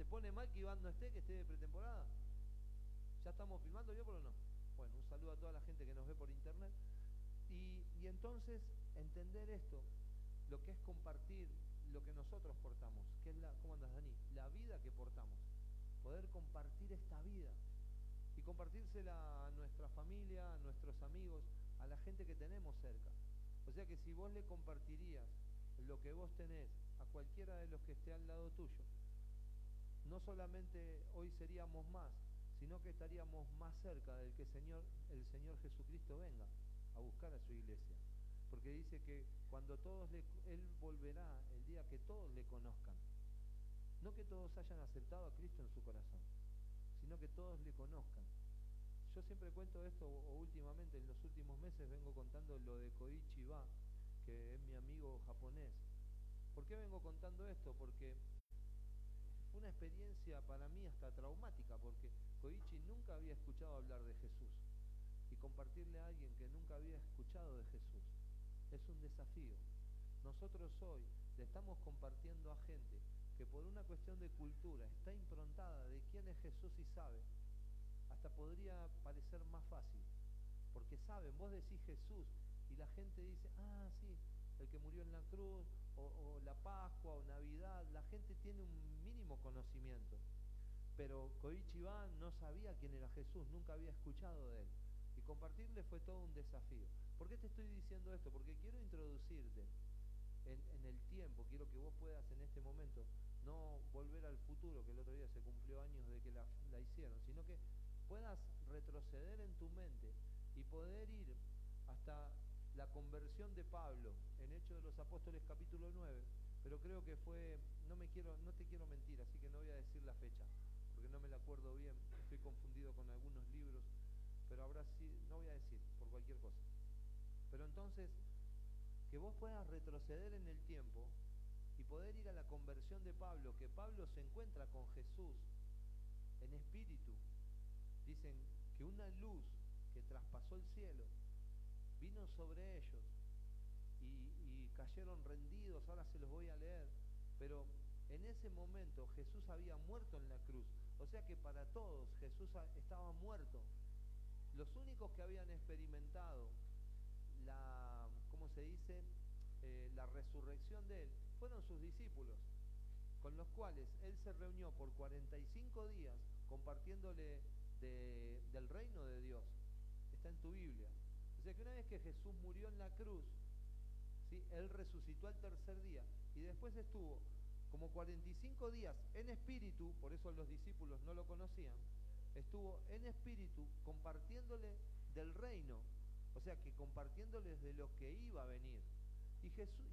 ¿Te pone mal que Iván no esté, que esté de pretemporada? ¿Ya estamos filmando yo por o no? Bueno, un saludo a toda la gente que nos ve por internet. Y, y entonces entender esto, lo que es compartir lo que nosotros portamos, que es la, ¿cómo andas Dani? La vida que portamos. Poder compartir esta vida y compartírsela a nuestra familia, a nuestros amigos, a la gente que tenemos cerca. O sea que si vos le compartirías lo que vos tenés a cualquiera de los que esté al lado tuyo, no solamente hoy seríamos más, sino que estaríamos más cerca del que Señor, el Señor Jesucristo venga a buscar a su iglesia. Porque dice que cuando todos le, Él volverá el día que todos le conozcan. No que todos hayan aceptado a Cristo en su corazón, sino que todos le conozcan. Yo siempre cuento esto, o últimamente, en los últimos meses vengo contando lo de Koichi Ba, que es mi amigo japonés. ¿Por qué vengo contando esto? Porque una experiencia para mí hasta traumática, porque Koichi nunca había escuchado hablar de Jesús. Y compartirle a alguien que nunca había escuchado de Jesús es un desafío. Nosotros hoy le estamos compartiendo a gente que por una cuestión de cultura está improntada de quién es Jesús y sabe, hasta podría parecer más fácil. Porque saben, vos decís Jesús y la gente dice, ah, sí, el que murió en la cruz, o, la Pascua, o Navidad, la gente tiene un mínimo conocimiento. Pero Koichi no sabía quién era Jesús, nunca había escuchado de él. Y compartirle fue todo un desafío. ¿Por qué te estoy diciendo esto? Porque quiero introducirte en, el tiempo, quiero que vos puedas en este momento no volver al futuro, que el otro día se cumplió años de que la, hicieron, sino que puedas retroceder en tu mente y poder ir conversión de Pablo en Hechos de los Apóstoles capítulo 9, pero creo que fue, no me quiero, no te quiero mentir, así que no voy a decir la fecha, porque no me la acuerdo bien, estoy confundido con algunos libros, pero habrá sí, no voy a decir por cualquier cosa. Pero entonces, que vos puedas retroceder en el tiempo y poder ir a la conversión de Pablo, que Pablo se encuentra con Jesús en espíritu. Dicen que una luz que traspasó el cielo vino sobre ellos y, cayeron rendidos, ahora se los voy a leer, pero en ese momento Jesús había muerto en la cruz, o sea que para todos Jesús estaba muerto. Los únicos que habían experimentado la, ¿cómo se dice? Eh, la resurrección de él, fueron sus discípulos, con los cuales él se reunió por 45 días compartiéndole del reino de Dios. Está en tu Biblia. O sea que una vez que Jesús murió en la cruz, ¿sí? él resucitó al tercer día y después estuvo como 45 días en espíritu, por eso los discípulos no lo conocían, estuvo en espíritu compartiéndole del reino o sea que compartiéndoles de lo que iba a venir. Y Jesús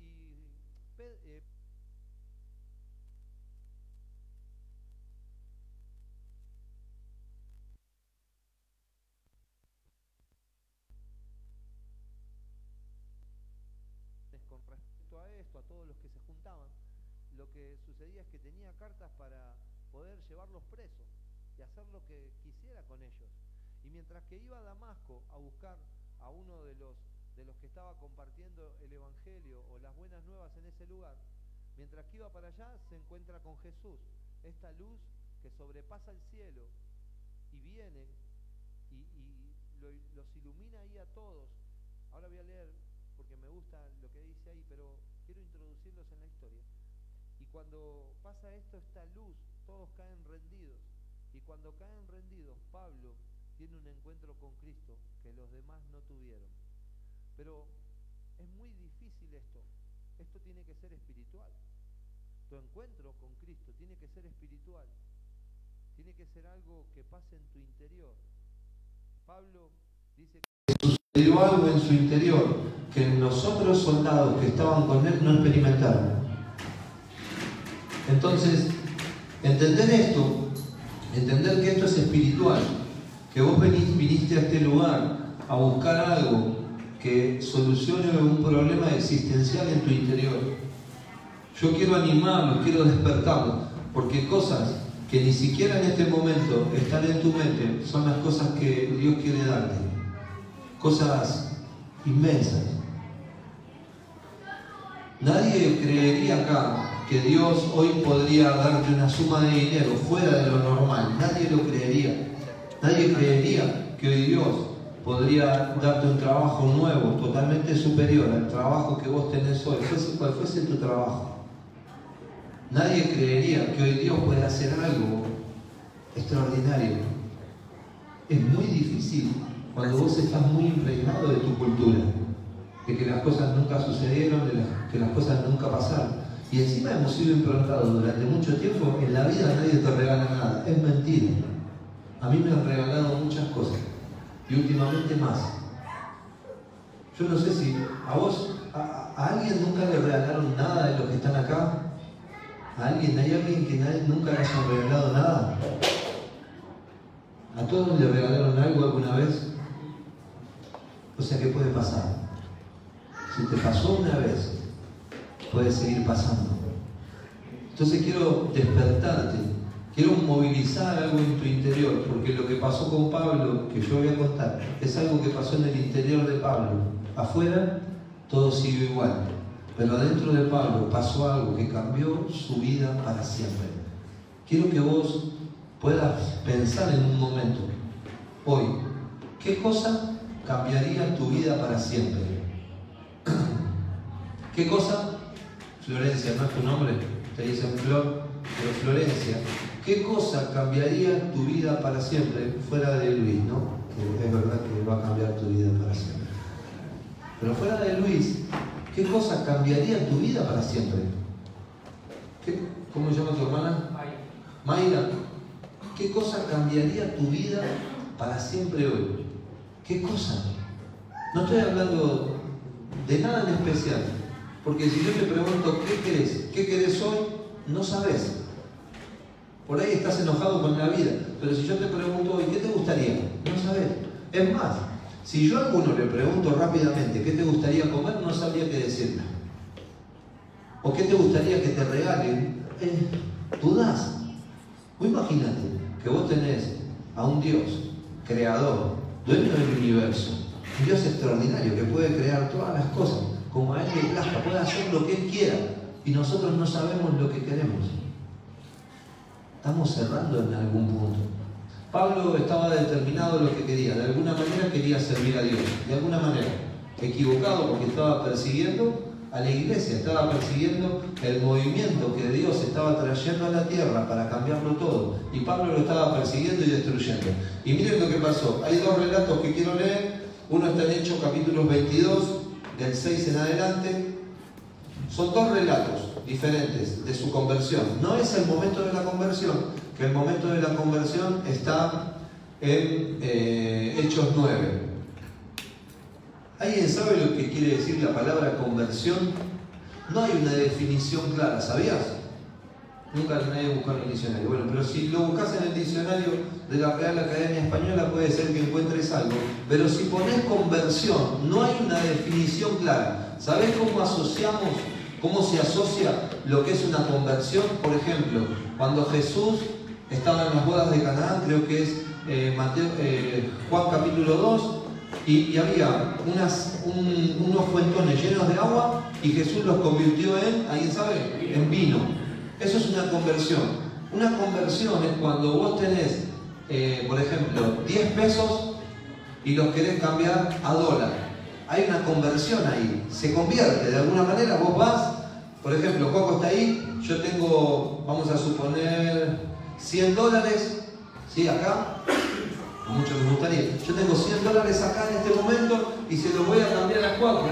todos los que se juntaban, lo que sucedía es que tenía cartas para poder llevarlos presos y hacer lo que quisiera con ellos. Y mientras que iba a Damasco a buscar a uno de los, de los que estaba compartiendo el Evangelio o las buenas nuevas en ese lugar, mientras que iba para allá se encuentra con Jesús, esta luz que sobrepasa el cielo y viene y, los ilumina ahí a todos. Ahora voy a leer porque me gusta lo que dice ahí, pero quiero introducirlos en la historia. Y cuando pasa esto, esta luz, todos caen rendidos. Y cuando caen rendidos, Pablo tiene un encuentro con Cristo que los demás no tuvieron. Pero es muy difícil esto. Esto tiene que ser espiritual. Tu encuentro con Cristo tiene que ser espiritual. Tiene que ser algo que pase en tu interior. Pablo dice sucedió algo en su interior que nosotros soldados que estaban con él no experimentaron. Entonces, entender esto, entender que esto es espiritual, que vos viniste a este lugar a buscar algo que solucione un problema existencial en tu interior. Yo quiero animarlos, quiero despertarlos, porque cosas que ni siquiera en este momento están en tu mente son las cosas que Dios quiere darte. Cosas inmensas. Nadie creería acá que Dios hoy podría darte una suma de dinero fuera de lo normal. Nadie lo creería. Nadie creería que hoy Dios podría darte un trabajo nuevo, totalmente superior al trabajo que vos tenés hoy, fuese cual fuese tu trabajo. Nadie creería que hoy Dios puede hacer algo extraordinario. Es muy difícil cuando vos estás muy impregnado de tu cultura, de que las cosas nunca sucedieron, de que las cosas nunca pasaron. Y encima hemos sido improntados durante mucho tiempo, en la vida nadie te regala nada. Es mentira. A mí me han regalado muchas cosas. Y últimamente más. Yo no sé si a vos, a, alguien nunca le regalaron nada de los que están acá. ¿A alguien? ¿Hay alguien que nunca le haya regalado nada? ¿A todos le regalaron algo alguna vez? O sea, ¿qué puede pasar? Si te pasó una vez, puede seguir pasando. Entonces quiero despertarte, quiero movilizar algo en tu interior, porque lo que pasó con Pablo, que yo voy a contar, es algo que pasó en el interior de Pablo. Afuera todo sigue igual, pero adentro de Pablo pasó algo que cambió su vida para siempre. Quiero que vos puedas pensar en un momento, hoy, ¿qué cosa cambiaría tu vida para siempre? ¿Qué cosa Florencia, ¿no es tu nombre? Te dicen Flor, pero Florencia, ¿qué cosa cambiaría tu vida para siempre fuera de Luis, no? Que es verdad que va a cambiar tu vida para siempre. Pero fuera de Luis, ¿qué cosa cambiaría tu vida para siempre? ¿Cómo se llama tu hermana? Mayra. ¿Qué cosa cambiaría tu vida para siempre hoy? ¿Qué cosa? No estoy hablando de nada en especial. Porque si yo te pregunto, ¿qué querés? ¿Qué querés hoy? No sabes. Por ahí estás enojado con la vida. Pero si yo te pregunto hoy, ¿qué te gustaría? No sabes. Es más, si yo a alguno le pregunto rápidamente, ¿qué te gustaría comer? No sabría qué decirle. ¿O qué te gustaría que te regalen? Eh, dudás. O imagínate que vos tenés a un Dios, creador, dueño del universo, un Dios extraordinario que puede crear todas las cosas como a Él le plazca, puede hacer lo que Él quiera y nosotros no sabemos lo que queremos. Estamos cerrando en algún punto. Pablo estaba determinado lo que quería, de alguna manera quería servir a Dios, de alguna manera. Equivocado porque estaba persiguiendo a la iglesia, estaba persiguiendo el movimiento que Dios estaba trayendo a la tierra para cambiarlo todo. Y Pablo lo estaba persiguiendo y destruyendo. Y miren lo que pasó. Hay dos relatos que quiero leer. Uno está en Hechos capítulo 22 del 6 en adelante, son dos relatos diferentes de su conversión. No es el momento de la conversión, que el momento de la conversión está en eh, Hechos 9. ¿Alguien sabe lo que quiere decir la palabra conversión? No hay una definición clara, ¿sabías? Nunca nadie buscó en el diccionario. Bueno, pero si lo buscas en el diccionario de la Real Academia Española puede ser que encuentres algo. Pero si pones conversión, no hay una definición clara. ¿Sabes cómo asociamos, cómo se asocia lo que es una conversión? Por ejemplo, cuando Jesús estaba en las bodas de Canaán, creo que es eh, eh, Juan capítulo 2, y, había unos fuentones llenos de agua y Jesús los convirtió en, ¿alguien sabe? En vino. Eso es una conversión. Una conversión es cuando vos tenés, eh, por ejemplo, 10 pesos y los querés cambiar a dólar. Hay una conversión ahí. Se convierte. De alguna manera vos vas, por ejemplo, Coco está ahí, yo tengo, vamos a suponer, 100 dólares, ¿sí? Acá. A muchos les gustaría. Yo tengo 100 dólares acá en este momento y se los voy a cambiar a Cuaco.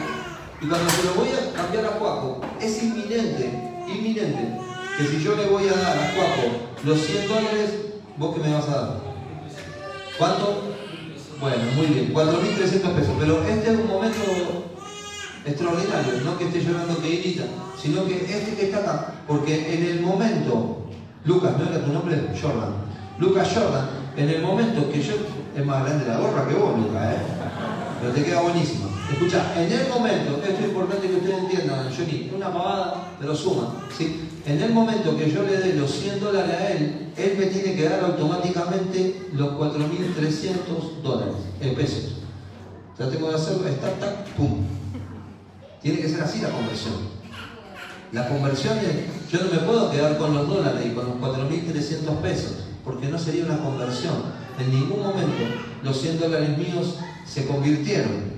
Y cuando se los voy a cambiar a Cuaco, es inminente, inminente que si yo le voy a dar a Cuaco los 100 dólares, ¿vos qué me vas a dar? ¿Cuánto? Bueno, muy bien, 4.300 pesos. Pero este es un momento extraordinario, no que esté llorando que irita, sino que este que está acá, porque en el momento, Lucas, ¿no era tu nombre? Jordan. Lucas Jordan, en el momento que yo, es más grande la gorra que vos, Lucas, ¿eh? Pero te queda buenísimo. Escucha, en el momento, esto es importante que ustedes entiendan, Johnny, una pavada, pero suma, ¿sí? En el momento que yo le dé los 100 dólares a él, él me tiene que dar automáticamente los 4.300 dólares, en pesos. Ya tengo que hacerlo, está, tac, pum. Tiene que ser así la conversión. La conversión es Yo no me puedo quedar con los dólares y con los 4.300 pesos, porque no sería una conversión. En ningún momento los 100 dólares míos se convirtieron.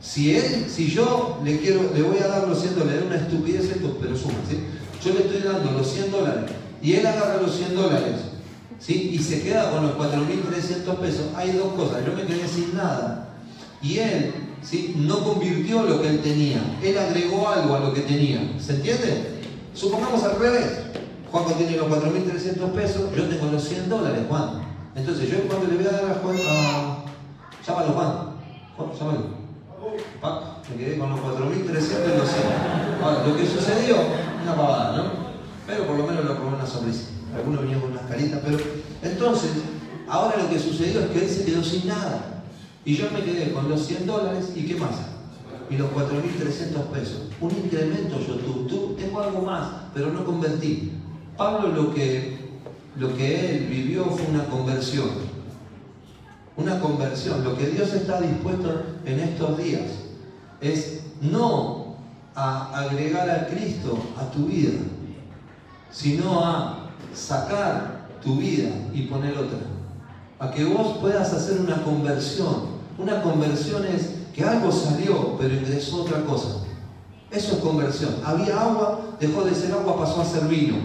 Si él, si yo le quiero, le voy a dar los 100 dólares, una estupidez pero suma, ¿sí? Yo le estoy dando los 100 dólares y él agarra los 100 dólares, ¿sí? Y se queda con los 4.300 pesos. Hay dos cosas, yo me quedé sin nada. Y él, ¿sí? No convirtió lo que él tenía, él agregó algo a lo que tenía. ¿Se entiende? Supongamos al revés. Juan tiene los 4.300 pesos, yo tengo los 100 dólares, Juan. Entonces yo cuando le voy a dar a Juan, a... llámalo Juan. Juan, llámalo me quedé con los 4.300 y los 100. Ahora, lo que sucedió, una pavada, ¿no? Pero por lo menos lo probó una sonrisa. Algunos venían con unas caritas, pero entonces, ahora lo que sucedió es que él se quedó sin nada. Y yo me quedé con los 100 dólares y qué más? Y los 4.300 pesos. Un incremento yo tuve. Tú, tengo algo más, pero no convertí. Pablo lo que, lo que él vivió fue una conversión una conversión. Lo que Dios está dispuesto en estos días es no a agregar a Cristo a tu vida, sino a sacar tu vida y poner otra. A que vos puedas hacer una conversión. Una conversión es que algo salió, pero ingresó otra cosa. Eso es conversión. Había agua, dejó de ser agua, pasó a ser vino.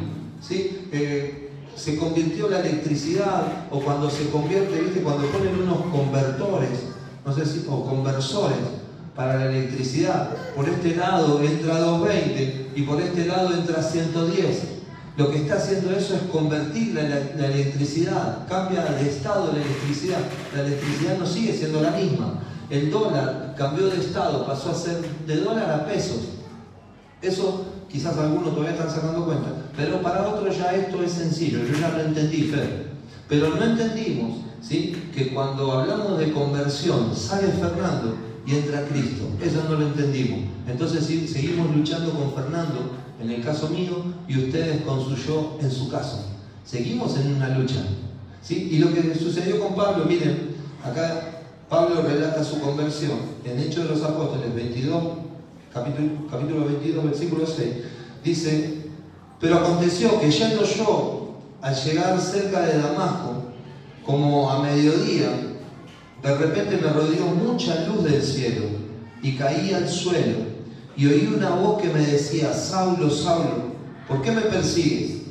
¿Sí? Eh, se convirtió la electricidad, o cuando se convierte, ¿viste? Cuando ponen unos convertores, no sé si, o conversores para la electricidad, por este lado entra 220 y por este lado entra 110. Lo que está haciendo eso es convertir la, la, electricidad, cambia de estado la electricidad. La electricidad no sigue siendo la misma. El dólar cambió de estado, pasó a ser de dólar a pesos. Eso quizás algunos todavía están sacando cuenta, pero para otros ya esto es sencillo, yo ya lo entendí, Fer. Pero no entendimos ¿sí? que cuando hablamos de conversión sale Fernando y entra Cristo. Eso no lo entendimos. Entonces seguimos luchando con Fernando, en el caso mío, y ustedes con su yo en su caso. Seguimos en una lucha. ¿sí? Y lo que sucedió con Pablo, miren, acá Pablo relata su conversión en Hechos de los Apóstoles 22, capítulo, capítulo 22, versículo 6, dice, pero aconteció que yendo yo al llegar cerca de Damasco, como a mediodía, de repente me rodeó mucha luz del cielo y caí al suelo y oí una voz que me decía, Saulo, Saulo, ¿por qué me persigues?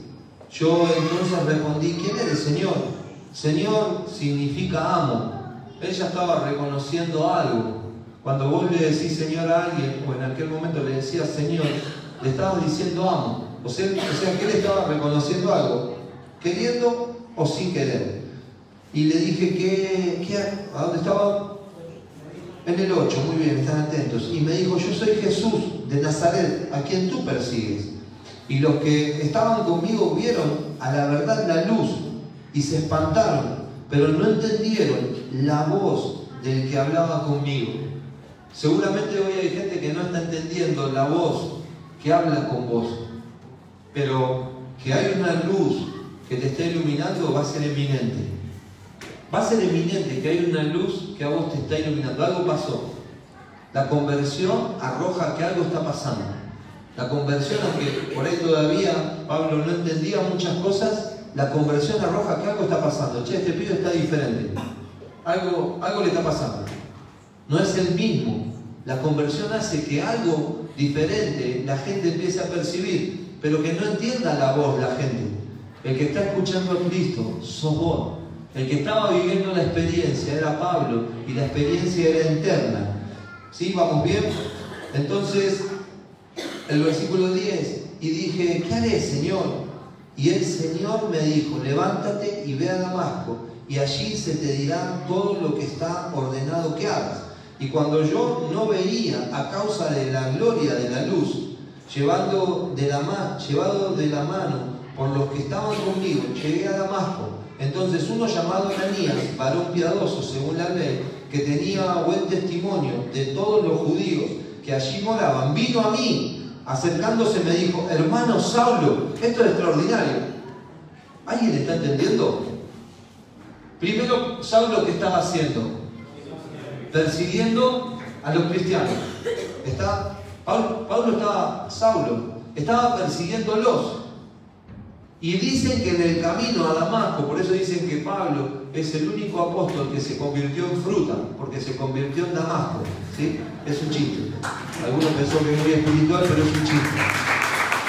Yo entonces respondí, ¿quién eres, Señor? Señor significa amo. Ella estaba reconociendo algo. Cuando vos le decís Señor a alguien, o en aquel momento le decías Señor, le estabas diciendo amo. O sea, o que él estaba reconociendo algo, queriendo o sin querer. Y le dije que, ¿a dónde estaba? En el 8, muy bien, están atentos. Y me dijo, yo soy Jesús de Nazaret, a quien tú persigues. Y los que estaban conmigo vieron a la verdad la luz y se espantaron, pero no entendieron la voz del que hablaba conmigo. Seguramente hoy hay gente que no está entendiendo la voz que habla con vos, pero que hay una luz que te está iluminando va a ser eminente. Va a ser eminente que hay una luz que a vos te está iluminando. Algo pasó. La conversión arroja que algo está pasando. La conversión, aunque por ahí todavía Pablo no entendía muchas cosas, la conversión arroja que algo está pasando. Che, este pibe está diferente. Algo, algo le está pasando no es el mismo. La conversión hace que algo diferente la gente empiece a percibir, pero que no entienda la voz la gente. El que está escuchando a Cristo sos vos. El que estaba viviendo la experiencia era Pablo y la experiencia era interna. ¿Sí? ¿Vamos bien? Entonces, el versículo 10, y dije, ¿qué haré, Señor? Y el Señor me dijo, levántate y ve a Damasco, y allí se te dirá todo lo que está ordenado que hagas. Y cuando yo no veía a causa de la gloria de la luz, llevando de la llevado de la mano por los que estaban conmigo, llegué a Damasco. Entonces uno llamado Ananías, varón piadoso según la ley, que tenía buen testimonio de todos los judíos que allí moraban, vino a mí, acercándose me dijo, hermano Saulo, esto es extraordinario. ¿Alguien está entendiendo? Primero, Saulo, ¿qué estaba haciendo? persiguiendo a los cristianos. Está, Pablo, estaba, Saulo, estaba persiguiéndolos. Y dicen que en el camino a Damasco, por eso dicen que Pablo es el único apóstol que se convirtió en fruta, porque se convirtió en Damasco. ¿sí? Es un chiste. Algunos pensó que es muy espiritual, pero es un chiste.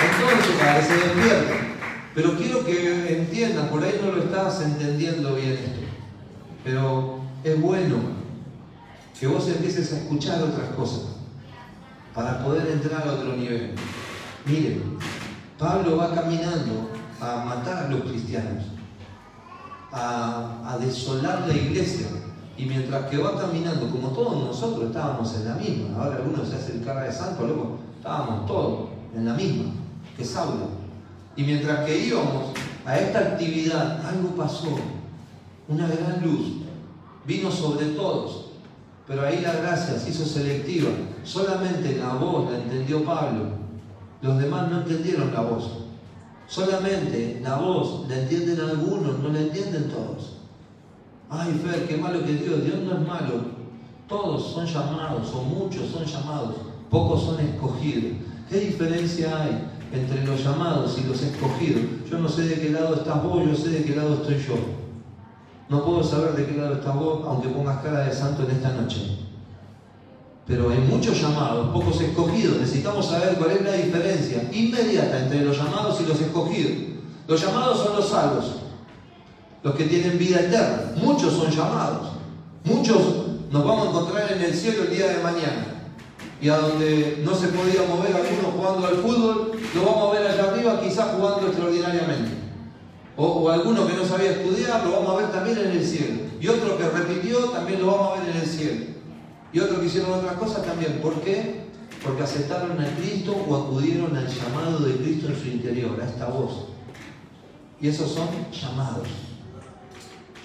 Entonces, para que se despierten. Pero quiero que entiendan, por ahí no lo estás entendiendo bien esto. Pero es bueno que vos empieces a escuchar otras cosas para poder entrar a otro nivel. Miren, Pablo va caminando a matar a los cristianos, a, desolar la iglesia. Y mientras que va caminando, como todos nosotros estábamos en la misma, ahora algunos se hacen cara de santo, luego estábamos todos en la misma, que Saulo. Y mientras que íbamos a esta actividad, algo pasó, una gran luz vino sobre todos. Pero ahí la gracia se hizo selectiva. Solamente la voz la entendió Pablo. Los demás no entendieron la voz. Solamente la voz la entienden algunos, no la entienden todos. Ay, Fer, qué malo que Dios. Dios no es malo. Todos son llamados, o muchos son llamados, pocos son escogidos. ¿Qué diferencia hay entre los llamados y los escogidos? Yo no sé de qué lado estás vos, yo sé de qué lado estoy yo. No puedo saber de qué lado estás vos, aunque pongas cara de santo en esta noche pero hay muchos llamados, pocos escogidos. Necesitamos saber cuál es la diferencia inmediata entre los llamados y los escogidos. Los llamados son los salvos, los que tienen vida eterna. Muchos son llamados. Muchos nos vamos a encontrar en el cielo el día de mañana. Y a donde no se podía mover alguno jugando al fútbol, lo vamos a ver allá arriba, quizás jugando extraordinariamente. O, alguno que no sabía estudiar, lo vamos a ver también en el cielo. Y otro que repitió, también lo vamos a ver en el cielo. Y otros que hicieron otras cosas también. ¿Por qué? Porque aceptaron a Cristo o acudieron al llamado de Cristo en su interior, a esta voz. Y esos son llamados.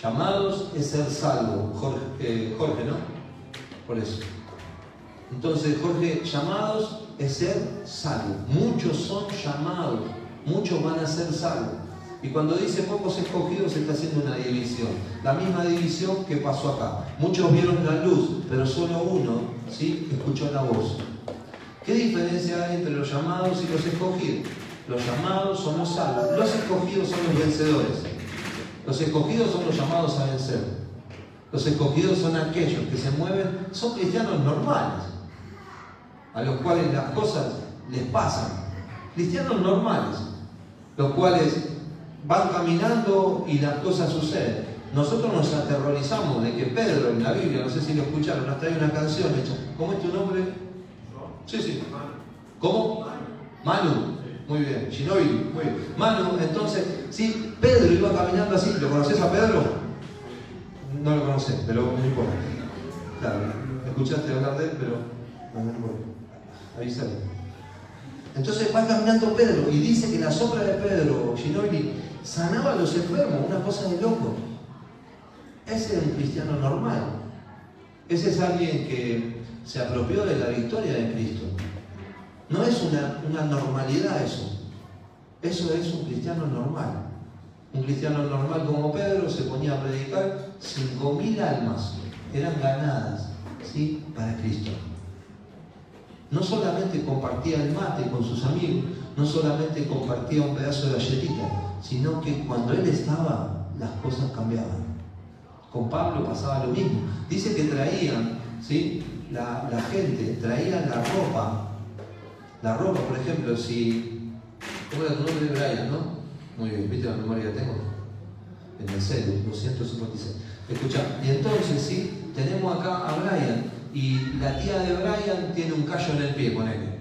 Llamados es ser salvo. Jorge, eh, Jorge ¿no? Por eso. Entonces, Jorge, llamados es ser salvo. Muchos son llamados. Muchos van a ser salvos. Y cuando dice pocos escogidos, se está haciendo una división. La misma división que pasó acá. Muchos vieron la luz, pero solo uno ¿sí? escuchó la voz. ¿Qué diferencia hay entre los llamados y los escogidos? Los llamados son los salvos, los escogidos son los vencedores. Los escogidos son los llamados a vencer. Los escogidos son aquellos que se mueven, son cristianos normales, a los cuales las cosas les pasan. Cristianos normales, los cuales van caminando y las cosas suceden. Nosotros nos aterrorizamos de que Pedro en la Biblia, no sé si lo escucharon, nos trae una canción hecha. ¿Cómo es tu nombre? Sí, sí. ¿Cómo? Manu. Muy bien. Shinobi. Muy bien. Manu, entonces, sí, Pedro iba caminando así. ¿Lo conoces a Pedro? No lo conoces, pero no importa. Claro, escuchaste hablar de él, pero no. Avísale. Entonces va caminando Pedro y dice que la sombra de Pedro, Ginobili, sanaba a los enfermos, una cosa de loco. Ese es un cristiano normal. Ese es alguien que se apropió de la victoria de Cristo. No es una, una normalidad eso. Eso es un cristiano normal. Un cristiano normal como Pedro se ponía a predicar, 5.000 almas eran ganadas ¿sí? para Cristo. No solamente compartía el mate con sus amigos, no solamente compartía un pedazo de galletita, sino que cuando él estaba, las cosas cambiaban. Con Pablo pasaba lo mismo. Dice que traían, ¿sí? La, gente traía la ropa. La ropa, por ejemplo, si. ¿Cómo era tu nombre, Brian, no? Muy bien, ¿viste la memoria que tengo? En el celu, 256. Escucha, y entonces, sí, tenemos acá a Brian y la tía de Brian tiene un callo en el pie, con él.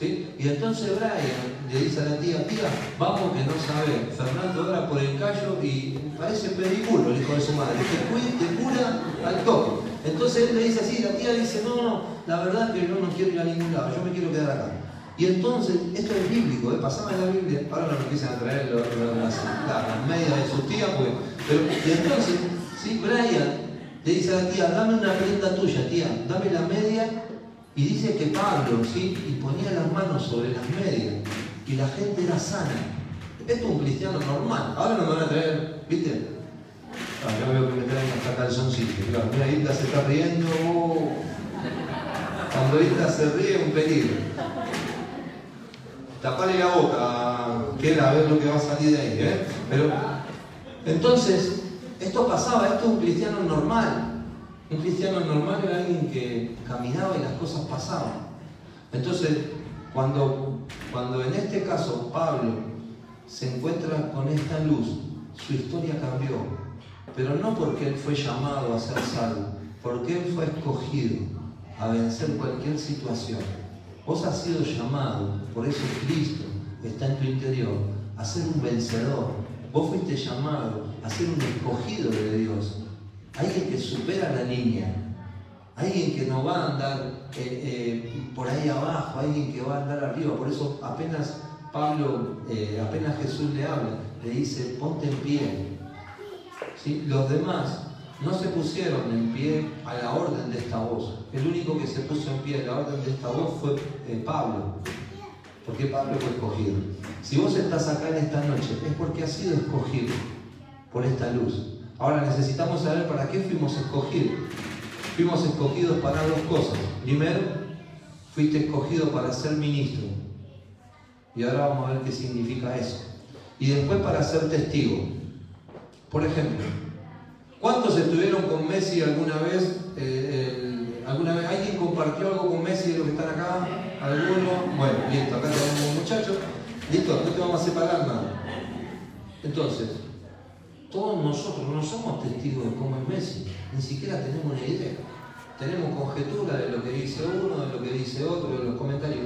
Y entonces Brian le dice a la tía, tía, vamos que no sabe. Fernando ora por el callo y parece pediculo el hijo de su madre, te, te cura al toque. Entonces él le dice así, la tía dice, no, no, la verdad es que yo no quiero ir a ningún lado, yo me quiero quedar acá. Y entonces, esto es bíblico, ¿eh? pasaba en la Biblia, ahora no empiezan a traer las, medias de sus tías, pues, pero, y entonces, sí, Brian le dice a la tía, dame una prenda tuya, tía, dame la media. Y dice que Pablo, ¿sí? Y ponía las manos sobre las medias. Y la gente era sana. Esto es un cristiano normal. Ahora no me van a traer, ¿viste? Ah, yo veo que me traen hasta calzoncillos. Mira, Hilda se está riendo. Cuando Hilda se ríe, un peligro. Tapale la boca, busqué a ver lo que va a salir de ahí. ¿eh? Pero, entonces, esto pasaba, esto es un cristiano normal. Un cristiano normal era alguien que caminaba y las cosas pasaban. Entonces, cuando, cuando en este caso Pablo se encuentra con esta luz, su historia cambió. Pero no porque él fue llamado a ser salvo, porque él fue escogido a vencer cualquier situación. Vos has sido llamado, por eso Cristo está en tu interior, a ser un vencedor. Vos fuiste llamado a ser un escogido de Dios. Alguien que supera la línea. Alguien que no va a andar eh, eh, por ahí abajo, alguien que va a andar arriba. Por eso apenas Pablo, eh, apenas Jesús le habla, le dice, ponte en pie. ¿Sí? Los demás no se pusieron en pie a la orden de esta voz. El único que se puso en pie a la orden de esta voz fue Pablo. Porque Pablo fue escogido. Si vos estás acá en esta noche, es porque has sido escogido por esta luz. Ahora necesitamos saber para qué fuimos escogidos. Fuimos escogidos para dos cosas. Primero, fuiste escogido para ser ministro. Y ahora vamos a ver qué significa eso. Y después para ser testigo. Por ejemplo, ¿cuántos estuvieron con Messi alguna vez? Eh, ¿Alguna vez alguien compartió algo con Messi de los que están acá? ¿Alguno? Bueno, listo, acá tenemos un muchacho. Listo, no te vamos a separar nada. Entonces, todos nosotros no somos testigos de cómo es Messi, ni siquiera tenemos una idea. Tenemos conjetura de lo que dice uno, de lo que dice otro, de los comentarios.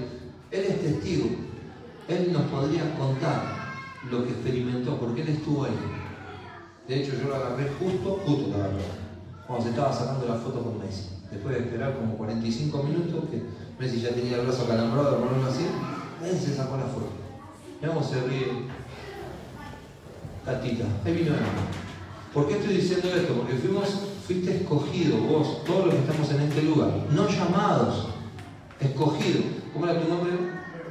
Él es testigo. Él nos podría contar lo que experimentó, porque él estuvo ahí. De hecho, yo lo agarré justo, justo lo agarré, cuando se estaba sacando la foto con Messi. Después de esperar como 45 minutos, que Messi ya tenía el brazo acalambrado, por ponerlo así, él se sacó la foto. Y vamos a ríe Tatita, ahí vino ¿Por qué estoy diciendo esto? Porque fuimos, fuiste escogido, vos, todos los que estamos en este lugar, no llamados, escogidos. ¿Cómo era tu nombre?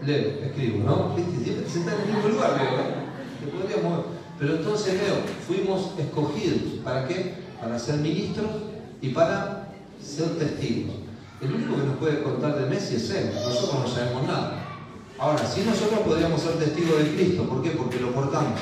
Leo, escribo, ¿no? Siempre te sentás en el mismo lugar, Leo, ¿eh? Te podrías mover. Pero entonces, Leo, fuimos escogidos. ¿Para qué? Para ser ministros y para ser testigos. El único que nos puede contar de Messi es él, nosotros no sabemos nada. Ahora, si nosotros podríamos ser testigos de Cristo, ¿por qué? Porque lo portamos.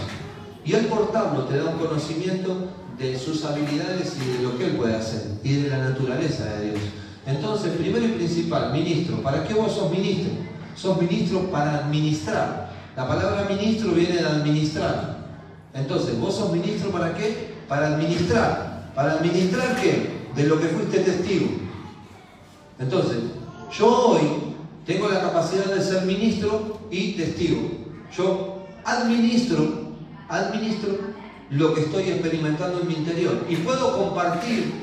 Y al portarlo te da un conocimiento de sus habilidades y de lo que él puede hacer y de la naturaleza de Dios. Entonces, primero y principal, ministro. ¿Para qué vos sos ministro? Sos ministro para administrar. La palabra ministro viene de administrar. Entonces, vos sos ministro para qué? Para administrar. ¿Para administrar qué? De lo que fuiste testigo. Entonces, yo hoy tengo la capacidad de ser ministro y testigo. Yo administro administro lo que estoy experimentando en mi interior. Y puedo compartir,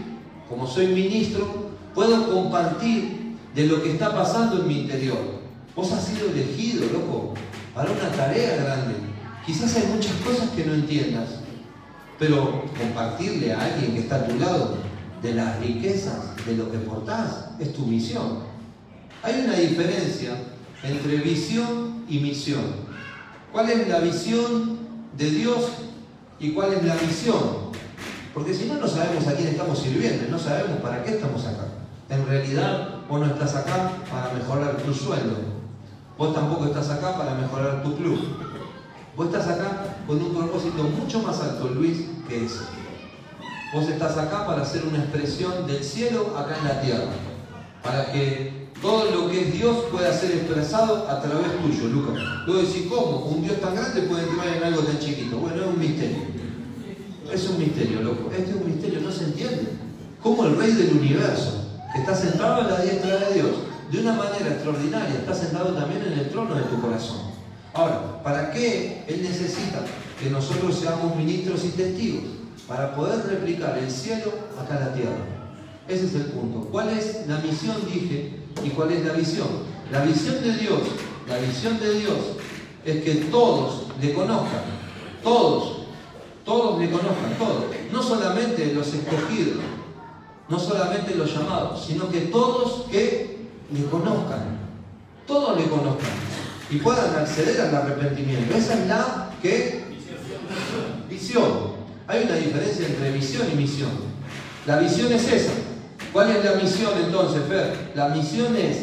como soy ministro, puedo compartir de lo que está pasando en mi interior. Vos has sido elegido, loco, para una tarea grande. Quizás hay muchas cosas que no entiendas, pero compartirle a alguien que está a tu lado de las riquezas de lo que portás es tu misión. Hay una diferencia entre visión y misión. ¿Cuál es la visión de Dios y cuál es la misión. Porque si no, no sabemos a quién estamos sirviendo, no sabemos para qué estamos acá. En realidad, vos no estás acá para mejorar tu sueldo. Vos tampoco estás acá para mejorar tu club. Vos estás acá con un propósito mucho más alto, Luis, que ese. Vos estás acá para hacer una expresión del cielo acá en la tierra. Para que todo lo que es Dios puede ser expresado a través tuyo, Lucas. Luego decís, ¿cómo? Un Dios tan grande puede entrar en algo tan chiquito. Bueno, es un misterio. Es un misterio, loco. Este es un misterio, no se entiende. Como el rey del universo, que está sentado en la diestra de Dios, de una manera extraordinaria, está sentado también en el trono de tu corazón. Ahora, ¿para qué Él necesita que nosotros seamos ministros y testigos? Para poder replicar el cielo acá la tierra. Ese es el punto. ¿Cuál es la misión, dije, ¿Y cuál es la visión? La visión de Dios, la visión de Dios es que todos le conozcan, todos, todos le conozcan, todos. No solamente los escogidos, no solamente los llamados, sino que todos que le conozcan, todos le conozcan y puedan acceder al arrepentimiento. Esa es la que visión. Hay una diferencia entre visión y misión. La visión es esa, ¿Cuál es la misión entonces, Fer? La misión es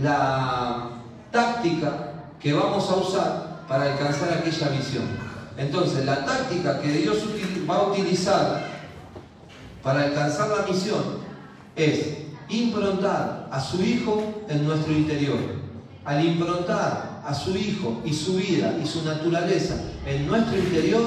la táctica que vamos a usar para alcanzar aquella visión. Entonces, la táctica que Dios va a utilizar para alcanzar la misión es improntar a su Hijo en nuestro interior. Al improntar a su Hijo y su vida y su naturaleza en nuestro interior,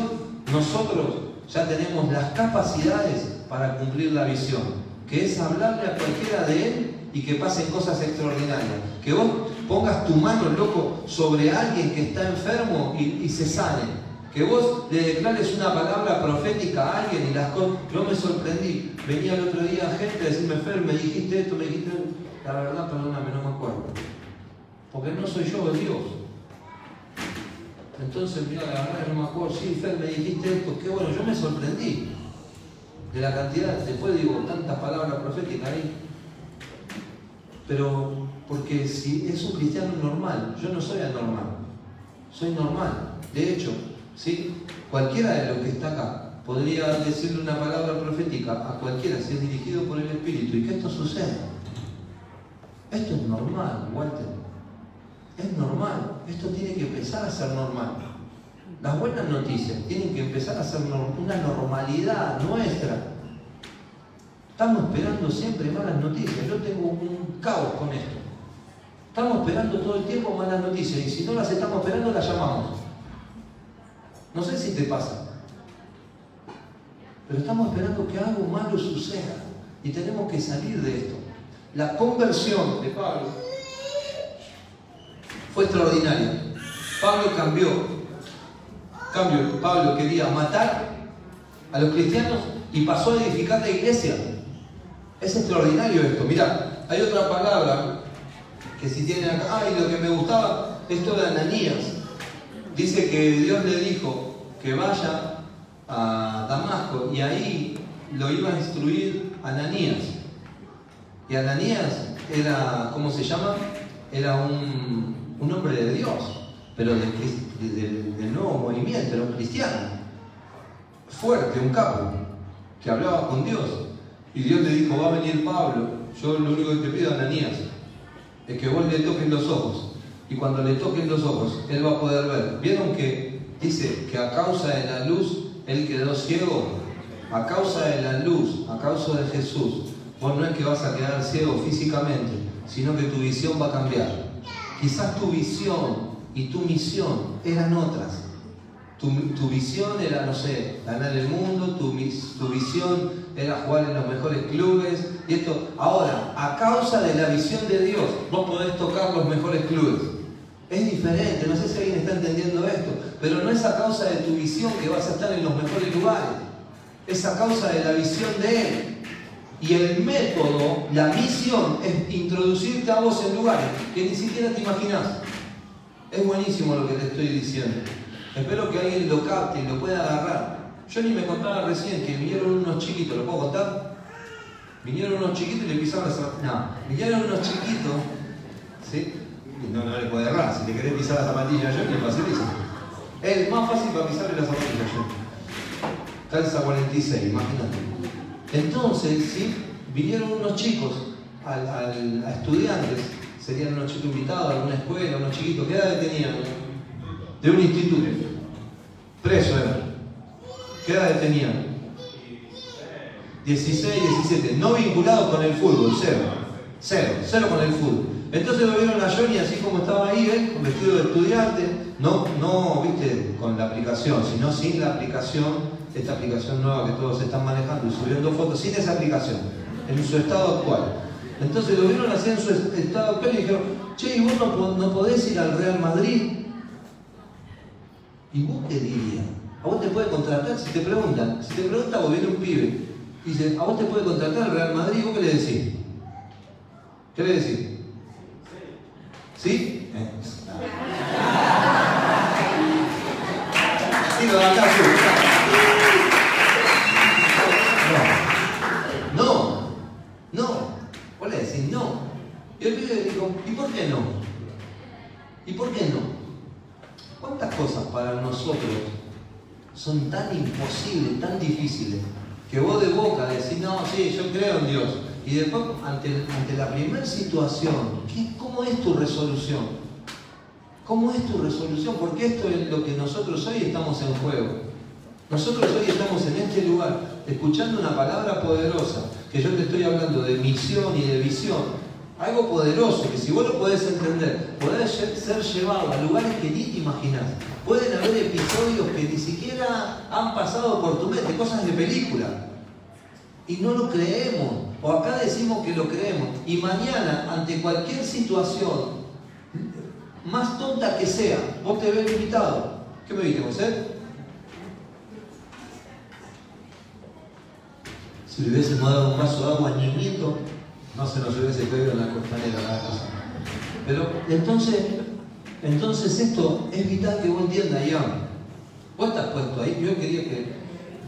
nosotros ya tenemos las capacidades para cumplir la visión, que es hablarle a cualquiera de Él y que pasen cosas extraordinarias. Que vos pongas tu mano, loco, sobre alguien que está enfermo y, se sane. Que vos le declares una palabra profética a alguien y las cosas. Yo me sorprendí. Venía el otro día gente a decirme, Fer, me dijiste esto, me dijiste. La verdad, perdóname, no me acuerdo. Porque no soy yo, Dios. Entonces, mira, la verdad no me acuerdo. Sí, Fer, me dijiste esto. Qué bueno, yo me sorprendí de la cantidad. Después digo, tantas palabras proféticas ahí. Pero, porque si es un cristiano normal, yo no soy anormal, soy normal. De hecho, ¿sí? cualquiera de los que está acá podría decirle una palabra profética a cualquiera si es dirigido por el Espíritu y que esto suceda. Esto es normal, Walter. Es normal. Esto tiene que empezar a ser normal. Las buenas noticias tienen que empezar a ser una normalidad nuestra Estamos esperando siempre malas noticias. Yo tengo un caos con esto. Estamos esperando todo el tiempo malas noticias y si no las estamos esperando las llamamos. No sé si te pasa. Pero estamos esperando que algo malo suceda y tenemos que salir de esto. La conversión de Pablo fue extraordinaria. Pablo cambió. Cambio, Pablo quería matar a los cristianos y pasó a edificar la iglesia. Es extraordinario esto. Mira, hay otra palabra que si tiene acá, ay, lo que me gustaba, esto de Ananías. Dice que Dios le dijo que vaya a Damasco y ahí lo iba a instruir Ananías. Y Ananías era, ¿cómo se llama? Era un, un hombre de Dios, pero del nuevo movimiento, era un cristiano. Fuerte, un capo, que hablaba con Dios. Y Dios le dijo, va a venir Pablo, yo lo único que te pido, Ananías, es que vos le toques los ojos. Y cuando le toquen los ojos, él va a poder ver. ¿Vieron que dice que a causa de la luz él quedó ciego? A causa de la luz, a causa de Jesús, vos no es que vas a quedar ciego físicamente, sino que tu visión va a cambiar. Quizás tu visión y tu misión eran otras. Tu, visión era, no sé, ganar el mundo, tu, visión era jugar en los mejores clubes. Y esto, ahora, a causa de la visión de Dios, vos podés tocar los mejores clubes. Es diferente, no sé si alguien está entendiendo esto, pero no es a causa de tu visión que vas a estar en los mejores lugares. Es a causa de la visión de Él. Y el método, la misión, es introducirte a vos en lugares que ni siquiera te imaginás. Es buenísimo lo que te estoy diciendo. Espero que alguien lo capte y lo pueda agarrar. Yo ni me contaba recién que vinieron unos chiquitos, ¿lo puedo contar? Vinieron unos chiquitos y le pisaron la. No, vinieron unos chiquitos, ¿sí? No, no le puede errar. Si le querés pisar la zapatilla yo, le facilita. Es más fácil para pisarle la zapatilla yo. Calza 46, imagínate. Entonces, ¿sí? Vinieron unos chicos a estudiantes, serían unos chicos invitados alguna escuela, unos chiquitos, ¿qué edad tenían? de un instituto. Preso era. ¿Qué edad tenían? 16, 17. No vinculado con el fútbol, cero. Cero, cero con el fútbol. Entonces lo vieron a Johnny así como estaba ahí, ¿eh? vestido de estudiante, no, no, viste, con la aplicación, sino sin la aplicación, esta aplicación nueva que todos están manejando y subiendo fotos, sin esa aplicación, en su estado actual. Entonces lo vieron así en su estado actual y dijeron, che, ¿y vos no, podés ir al Real Madrid? ¿Y vos qué dirías? ¿A vos te puede contratar? Si te preguntan, si te pregunta vos viene un pibe y dice, ¿a vos te puede contratar el Real Madrid? ¿Vos qué le decís? ¿Qué le decís? ¿Sí? Eh. Sí, lo acá, No, no, no. Vos le decís no. Y el pibe le dijo, ¿y por qué no? ¿Y por qué no? ¿Cuántas cosas nosotros son tan imposibles, tan difíciles, que vos de boca decís, no, sí, yo creo en Dios, y después ante, ante la primera situación, ¿qué, ¿cómo es tu resolución? ¿Cómo es tu resolución? Porque esto es lo que nosotros hoy estamos en juego. Nosotros hoy estamos en este lugar escuchando una palabra poderosa, que yo te estoy hablando de misión y de visión, algo poderoso, que si vos lo podés entender, podés ser llevado a lugares que ni te imaginás. Pueden haber episodios que ni siquiera han pasado por tu mente, cosas de película. Y no lo creemos. O acá decimos que lo creemos. Y mañana, ante cualquier situación, más tonta que sea, vos te ves limitado. ¿Qué me viste, José? Si le hubiésemos dado un vaso de agua niñito, no se nos hubiese caído en la costanera la casa. Pero entonces, entonces esto es vital que vos entiendas, Ian. Vos estás puesto ahí, yo quería que,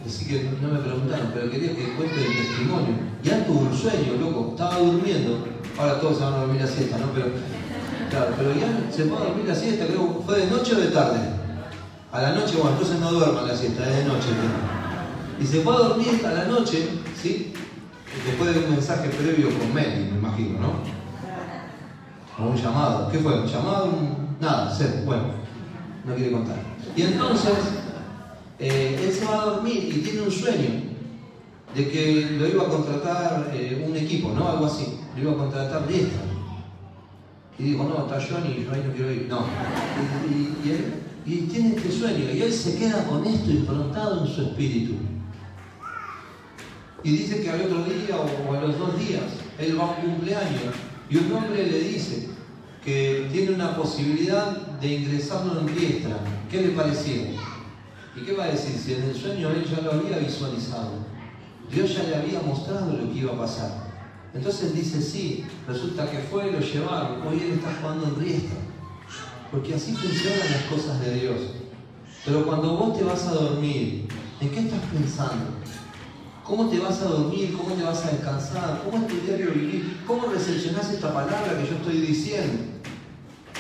así que no me preguntaron, pero quería que cuente el testimonio. Ya tuvo un sueño, loco, estaba durmiendo, ahora todos se van a dormir la siesta, ¿no? Pero, claro, pero ya se fue a dormir la siesta, creo, ¿fue de noche o de tarde? A la noche, bueno, entonces no duerman la siesta, es de noche. Y se fue a dormir a la noche ¿sí? Después de un mensaje previo con Meli, me imagino, ¿no? O un llamado. ¿Qué fue? ¿Un llamado? Nada, sé, bueno, no quiere contar. Y entonces, eh, él se va a dormir y tiene un sueño de que lo iba a contratar eh, un equipo, ¿no? Algo así. Lo iba a contratar Riestra. Y dijo, no, está Johnny, yo ahí no quiero ir. No. Y, él, y tiene este sueño y él se queda con esto improntado en su espíritu. Y dice que al otro día o a los dos días él va a un cumpleaños y un hombre le dice que tiene una posibilidad de ingresarlo en diestra. ¿Qué le parecía? ¿Y qué va a decir? Si en el sueño él ya lo había visualizado. Dios ya le había mostrado lo que iba a pasar. Entonces dice, sí, resulta que fue, lo llevaron, hoy él está jugando en riestra. Porque así funcionan las cosas de Dios. Pero cuando vos te vas a dormir, ¿en qué estás pensando? ¿Cómo te vas a dormir? ¿Cómo te vas a descansar? ¿Cómo es tu vivir? ¿Cómo recepcionás esta palabra que yo estoy diciendo?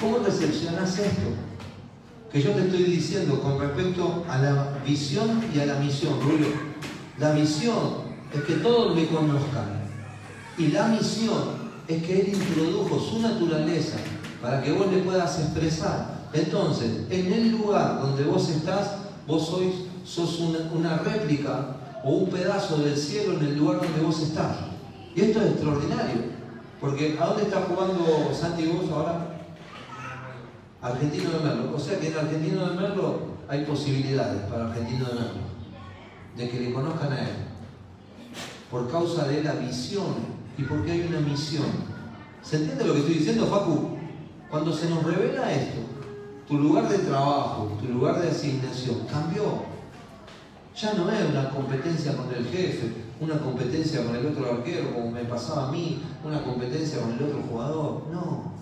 ¿Cómo recepcionás esto que yo te estoy diciendo con respecto a la visión y a la misión, Rubio? La visión es que todos me conozcan. Y la misión es que Él introdujo su naturaleza para que vos le puedas expresar. Entonces, en el lugar donde vos estás, vos sois, sos una réplica o un pedazo del cielo en el lugar donde vos estás. Y esto es extraordinario. Porque ¿a dónde está jugando Santi vos ahora? Argentino de Merlo. O sea que en Argentino de Merlo hay posibilidades para Argentino de Merlo de que le conozcan a él. Por causa de la visión y porque hay una misión. ¿Se entiende lo que estoy diciendo, Facu? Cuando se nos revela esto, tu lugar de trabajo, tu lugar de asignación cambió. Ya no es una competencia con el jefe, una competencia con el otro arquero, como me pasaba a mí, una competencia con el otro jugador. No.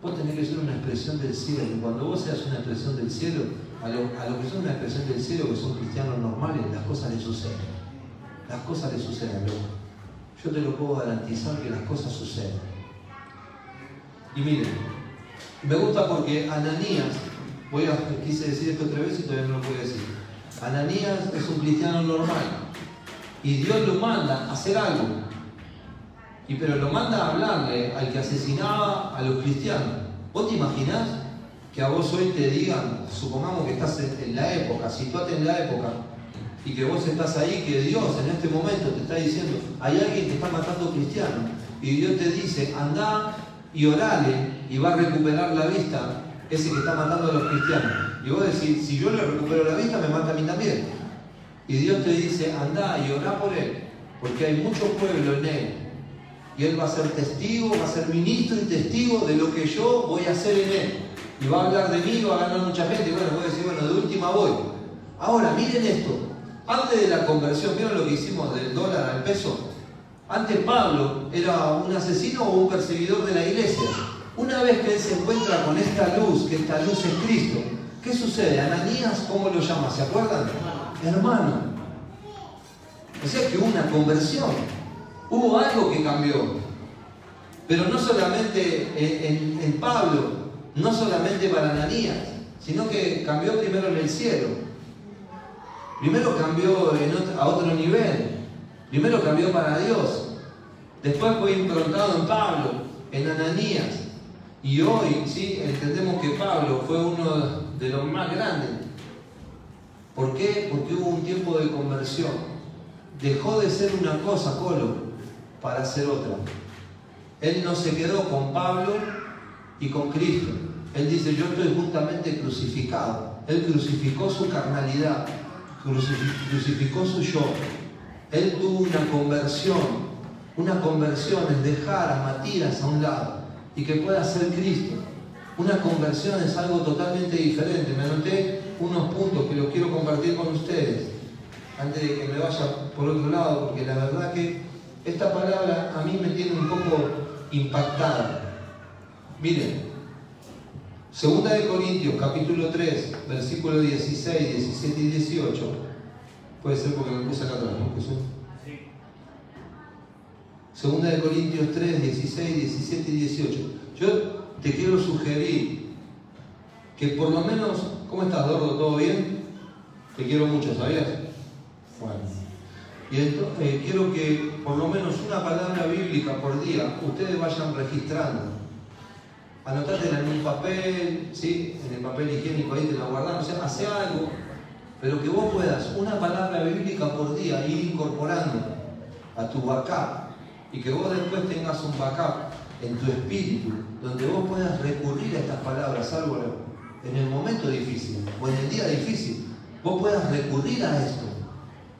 Vos tenés que ser una expresión del cielo. Y cuando vos seas una expresión del cielo, a lo, que son una expresión del cielo, que son cristianos normales, las cosas les suceden. Las cosas les suceden, loco. Yo te lo puedo garantizar que las cosas suceden. Y miren, me gusta porque Ananías, voy a, quise decir esto otra vez y todavía no lo puedo decir. Ananías es un cristiano normal y Dios lo manda a hacer algo. Y pero lo manda a hablarle al que asesinaba a los cristianos. ¿Vos te imaginás que a vos hoy te digan, supongamos que estás en la época, situate en la época, y que vos estás ahí, que Dios en este momento te está diciendo, hay alguien que está matando cristianos, y Dios te dice, anda y orale y va a recuperar la vista ese que está matando a los cristianos. Y vos decís, si yo le recupero la vista, me mata a mí también. Y Dios te dice, anda y orá por él, porque hay mucho pueblo en él. Y él va a ser testigo, va a ser ministro y testigo de lo que yo voy a hacer en él. Y va a hablar de mí, va a ganar mucha gente. Y bueno, voy a decir, bueno, de última voy. Ahora, miren esto. Antes de la conversión, ¿vieron lo que hicimos del dólar al peso? Antes Pablo era un asesino o un perseguidor de la iglesia. Una vez que él se encuentra con esta luz, que esta luz es Cristo, ¿qué sucede? Ananías, ¿cómo lo llama? ¿Se acuerdan? Hermano. O sea que hubo una conversión. Hubo algo que cambió. Pero no solamente en, Pablo, no solamente para Ananías, sino que cambió primero en el cielo. Primero cambió a otro nivel. Primero cambió para Dios. Después fue improntado en Pablo, en Ananías. Y hoy, ¿sí? Entendemos que Pablo fue uno de los más grandes. ¿Por qué? Porque hubo un tiempo de conversión. Dejó de ser una cosa, Colo, para ser otra. Él no se quedó con Pablo y con Cristo. Él dice, yo estoy justamente crucificado. Él crucificó su carnalidad, crucificó su yo. Él tuvo una conversión. Una conversión es dejar a Matías a un lado y que pueda ser Cristo. Una conversión es algo totalmente diferente. Me anoté unos puntos que los quiero compartir con ustedes antes de que me vaya por otro lado, porque la verdad que esta palabra a mí me tiene un poco impactada. Miren, Segunda de Corintios, capítulo 3, versículos 16, 17 y 18. Puede ser porque me puse acá atrás, ¿no? Segunda de Corintios 3, 16, 17 y 18. Yo te quiero sugerir que por lo menos, ¿cómo estás, Dordo? ¿Todo bien? Te quiero mucho, ¿sabías? Bueno. Y entonces, eh, quiero que por lo menos una palabra bíblica por día ustedes vayan registrando. Anotátela en un papel, ¿sí? en el papel higiénico ahí te la guardan, o sea, hace algo, pero que vos puedas una palabra bíblica por día ir incorporando a tu backup y que vos después tengas un backup en tu espíritu donde vos puedas recurrir a estas palabras, algo en el momento difícil o en el día difícil, vos puedas recurrir a esto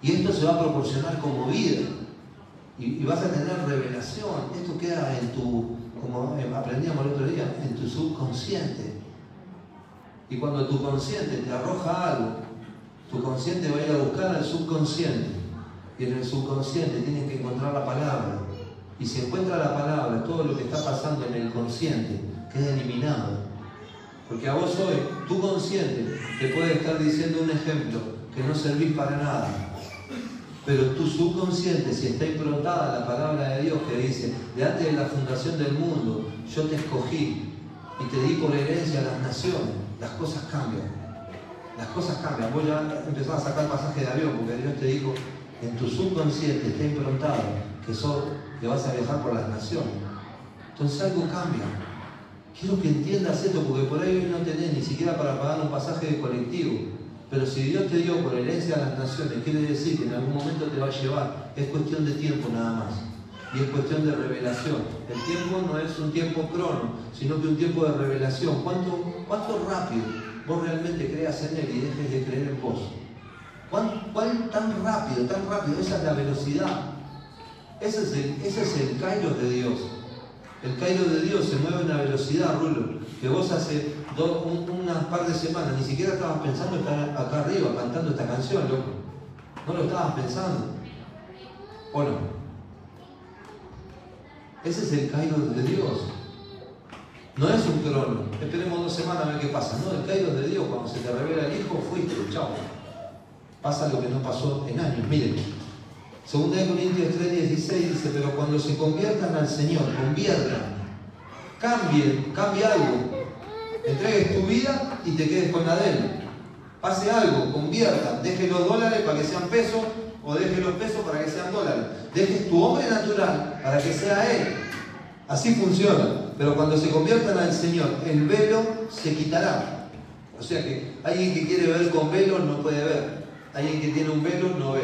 y esto se va a proporcionar como vida y, vas a tener revelación. Esto queda en tu, como aprendíamos el otro día, en tu subconsciente. Y cuando tu consciente te arroja algo, tu consciente va a ir a buscar al subconsciente. Y en el subconsciente tienes que encontrar la palabra. Y si encuentra la palabra, todo lo que está pasando en el consciente queda eliminado. Porque a vos hoy, tu consciente te puede estar diciendo un ejemplo que no servís para nada. Pero tu subconsciente, si está improntada la palabra de Dios que dice, de antes de la fundación del mundo, yo te escogí y te di por herencia a las naciones, las cosas cambian. Las cosas cambian. Vos ya empezás a sacar pasaje de avión porque Dios te dijo, en tu subconsciente está improntado que sos que vas a viajar por las naciones. Entonces algo cambia. Quiero que entiendas esto porque por ahí hoy no tenés ni siquiera para pagar un pasaje de colectivo. Pero si Dios te dio por herencia a las naciones, quiere decir que en algún momento te va a llevar. Es cuestión de tiempo nada más. Y es cuestión de revelación. El tiempo no es un tiempo crono, sino que un tiempo de revelación. ¿Cuánto, cuánto rápido vos realmente creas en Él y dejes de creer en vos? ¿Cuán, ¿Cuál tan rápido, tan rápido? Esa es la velocidad ese es el, ese kairos de Dios. El kairos de Dios se mueve a una velocidad, Rulo, que vos hace unas par de semanas ni siquiera estabas pensando estar acá arriba cantando esta canción, loco. No lo estabas pensando. ¿O no? Ese es el kairos de Dios. No es un crono. Esperemos dos semanas a ver qué pasa. No, el kairos de Dios, cuando se te revela el Hijo, fuiste, chao. Pasa lo que no pasó en años. Miren, Segunda de Corintios 3:16 dice, pero cuando se conviertan al Señor, conviertan, cambien, cambie algo, entregues tu vida y te quedes con la de Él. Pase algo, conviertan, deje los dólares para que sean pesos o deje los pesos para que sean dólares. Dejes tu hombre natural para que sea Él. Así funciona. Pero cuando se conviertan al Señor, el velo se quitará. O sea que alguien que quiere ver con velo no puede ver. Alguien que tiene un velo no ve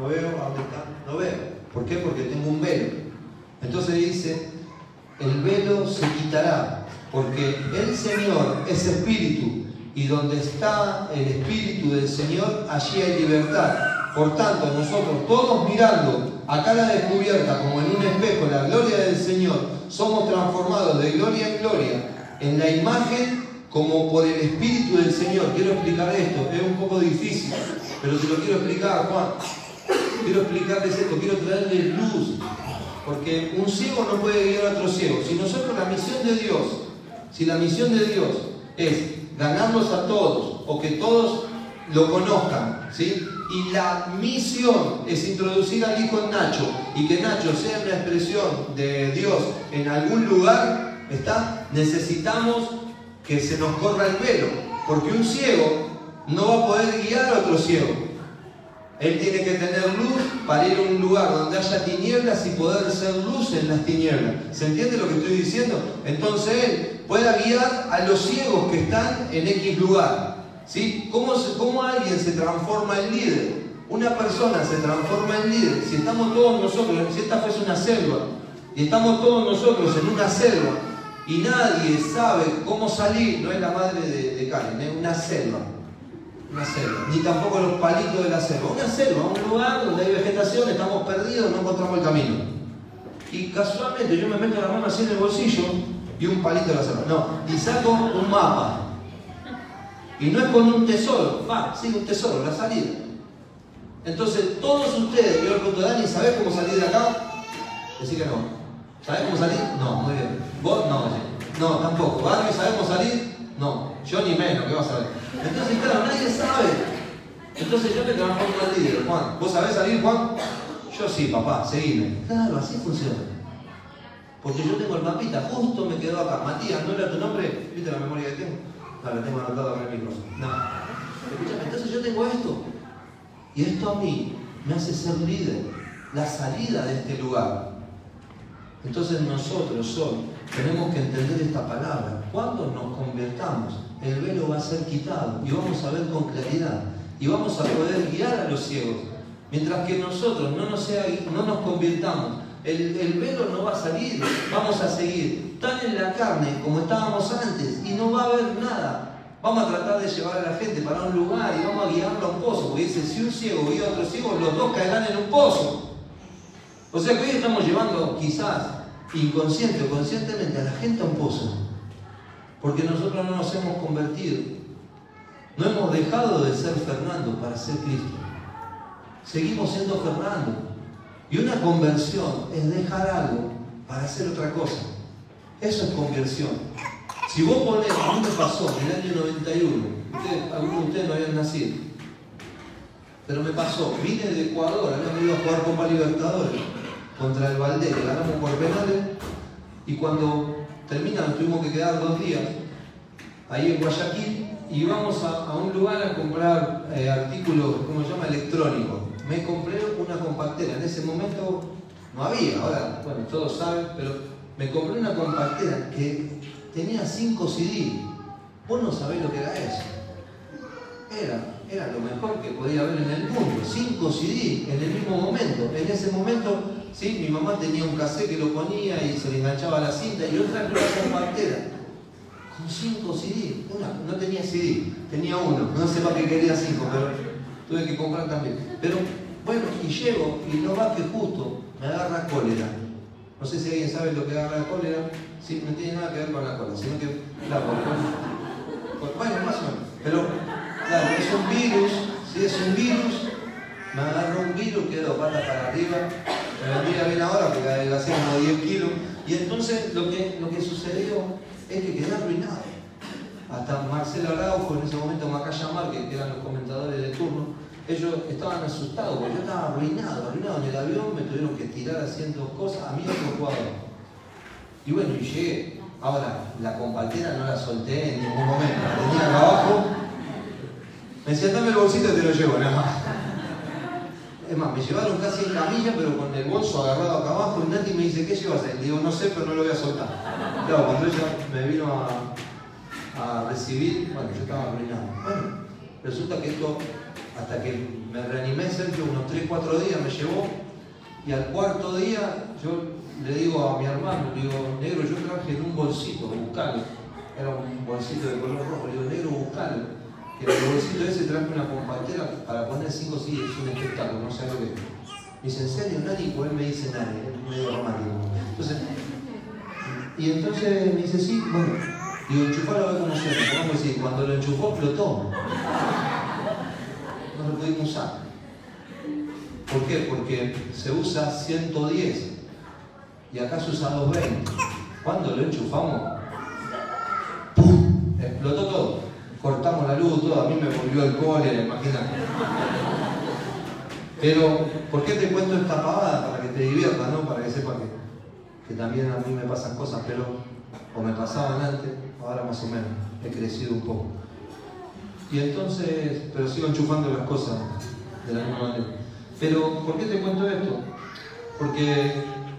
no veo, dónde está? No veo. ¿Por qué? Porque tengo un velo. Entonces dice, el velo se quitará, porque el Señor es espíritu, y donde está el espíritu del Señor, allí hay libertad. Por tanto, nosotros todos mirando a cara descubierta como en un espejo la gloria del Señor, somos transformados de gloria en gloria en la imagen como por el Espíritu del Señor. Quiero explicar esto, es un poco difícil, pero te lo quiero explicar, Juan quiero explicarles esto, quiero traerles luz, porque un ciego no puede guiar a otro ciego. Si nosotros la misión de Dios, si la misión de Dios es ganarlos a todos o que todos lo conozcan, ¿sí? Y la misión es introducir al hijo en Nacho y que Nacho sea una expresión de Dios en algún lugar, ¿está? Necesitamos que se nos corra el pelo, porque un ciego no va a poder guiar a otro ciego. Él tiene que tener luz para ir a un lugar donde haya tinieblas y poder ser luz en las tinieblas. ¿Se entiende lo que estoy diciendo? Entonces Él pueda guiar a los ciegos que están en X lugar. ¿Sí? ¿Cómo, ¿Cómo alguien se transforma en líder? Una persona se transforma en líder si estamos todos nosotros, si esta fuese una selva, y estamos todos nosotros en una selva, y nadie sabe cómo salir, no es la madre de, de Karen, es una selva una selva, ni tampoco los palitos de la selva. Una selva, un lugar donde hay vegetación, estamos perdidos, no encontramos el camino. Y casualmente yo me meto la mano así en el bolsillo y un palito de la selva. No, y saco un mapa. Y no es con un tesoro, va, sí, un tesoro, la salida. Entonces, todos ustedes, yo le pregunto, Dani, ¿sabés cómo salir de acá? Decir que no. ¿Sabés cómo salir? No, muy bien. ¿Vos? No, no, tampoco. ¿Barry, sabés cómo salir? No, yo ni menos, ¿qué vas a ver? Entonces, claro, nadie sabe. Entonces yo te transformo al líder, Juan. ¿Vos sabés salir, Juan? Yo sí, papá, seguime. Claro, así funciona. Porque yo tengo el mapita, justo me quedó acá. Matías, ¿no era tu nombre? ¿Viste la memoria que tengo? No, la tengo anotado acá en el micrófono. No. Escúchame, entonces yo tengo esto. Y esto a mí me hace ser líder. La salida de este lugar. Entonces nosotros hoy tenemos que entender esta palabra. Cuando nos convertamos, el velo va a ser quitado y vamos a ver con claridad y vamos a poder guiar a los ciegos. Mientras que nosotros no nos, no nos convirtamos, el, el, velo no va a salir, vamos a seguir tan en la carne como estábamos antes y no va a haber nada. Vamos a tratar de llevar a la gente para un lugar y vamos a guiarlo a un pozo, porque si un ciego guía a otro ciego, los dos caerán en un pozo. O sea que hoy estamos llevando quizás inconsciente o conscientemente a la gente a. Porque nosotros no nos hemos convertido. No hemos dejado de ser Fernando para ser Cristo. Seguimos siendo Fernando. Y una conversión es dejar algo para hacer otra cosa. Eso es conversión. Si vos ponés, a mí me pasó en el año 91, algunos de ustedes no habían nacido, pero me pasó, vine de Ecuador, habíamos ido a jugar Copa Libertadores, contra el Valdés, ganamos por penales y cuando terminan tuvimos que quedar dos días ahí en Guayaquil y vamos a, un lugar a comprar eh, artículos, ¿cómo se llama? Electrónicos. Me compré una compactera, en ese momento no había, ahora, bueno, todos saben, pero me compré una compactera que tenía 5 CD. Vos no sabés lo que era eso. Era, era lo mejor que podía haber en el mundo. 5 CD en el mismo momento. En ese momento ¿sí? Mi mamá tenía un cassette que lo ponía y se le enganchaba la cinta y otra con una compactera. Con cinco CD. no tenía CD, tenía uno. No sé para qué quería cinco, pero tuve que comprar también. Pero bueno, y llego y no va que justo me agarra cólera. No sé si alguien sabe lo que agarra cólera. Sí, no tiene nada que ver con la cólera, sino que, claro, bueno, más o menos. Pero, claro, es un virus, si es un virus, me agarró un virus, quedó pata para arriba, me vendría bien ahora porque adelgacé como 10 kilos. Y entonces lo que, lo que sucedió es que quedé arruinado. Hasta Marcelo Araujo, en ese momento Macaya Márquez, que eran los comentadores de turno, ellos estaban asustados porque yo estaba arruinado, arruinado en el avión, me tuvieron que tirar haciendo cosas, a mí otro jugador. Y bueno, y llegué. Ahora, la compartera no la solté en ningún momento, la tenía acá abajo. Me decía, dame el bolsito y te lo llevo, nada más. Es más, me llevaron casi en camilla, pero con el bolso agarrado acá abajo, y Nati me dice, ¿qué llevas ahí? Digo, no sé, pero no lo voy a soltar. Claro, cuando ella me vino a, recibir, bueno, yo estaba arruinado. Bueno, resulta que esto, hasta que me reanimé, Sergio, unos 3, 4 días me llevó, y al cuarto día yo le digo a mi hermano, le digo, negro, yo traje en un bolsito, buscalo. Era un bolsito de color rojo, le digo, negro, buscalo que el bolsito ese traje una compactera para poner 5 CD, es un espectáculo, no sé lo que es. Me dice, ¿en serio, nadie? Pues él me dice nadie, es medio romántico. Entonces, y entonces me dice, sí, bueno, digo, enchufarlo a ver cómo suena. A decir, cuando lo enchufó, flotó. No lo pudimos usar. ¿Por qué? Porque se usa 110 y acá se usa 220. Cuando lo enchufamos, ¡pum! explotó todo todo, a mí me volvió el cólera, imagínate. Pero, ¿por qué te cuento esta pavada? Para que te diviertas, ¿no? Para que sepas que, que también a mí me pasan cosas, pero, o me pasaban antes, ahora más o menos, he crecido un poco. Y entonces, pero sigo enchufando las cosas de la misma manera. Pero, ¿por qué te cuento esto? Porque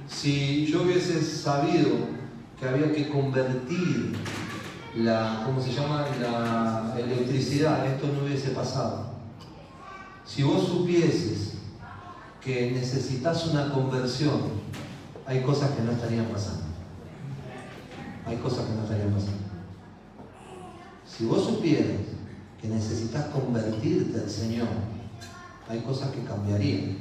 si yo hubiese sabido que había que convertir la, ¿cómo se llama? La electricidad, esto no hubiese pasado. Si vos supieses que necesitas una conversión, hay cosas que no estarían pasando. Hay cosas que no estarían pasando. Si vos supieras que necesitas convertirte al Señor, hay cosas que cambiarían.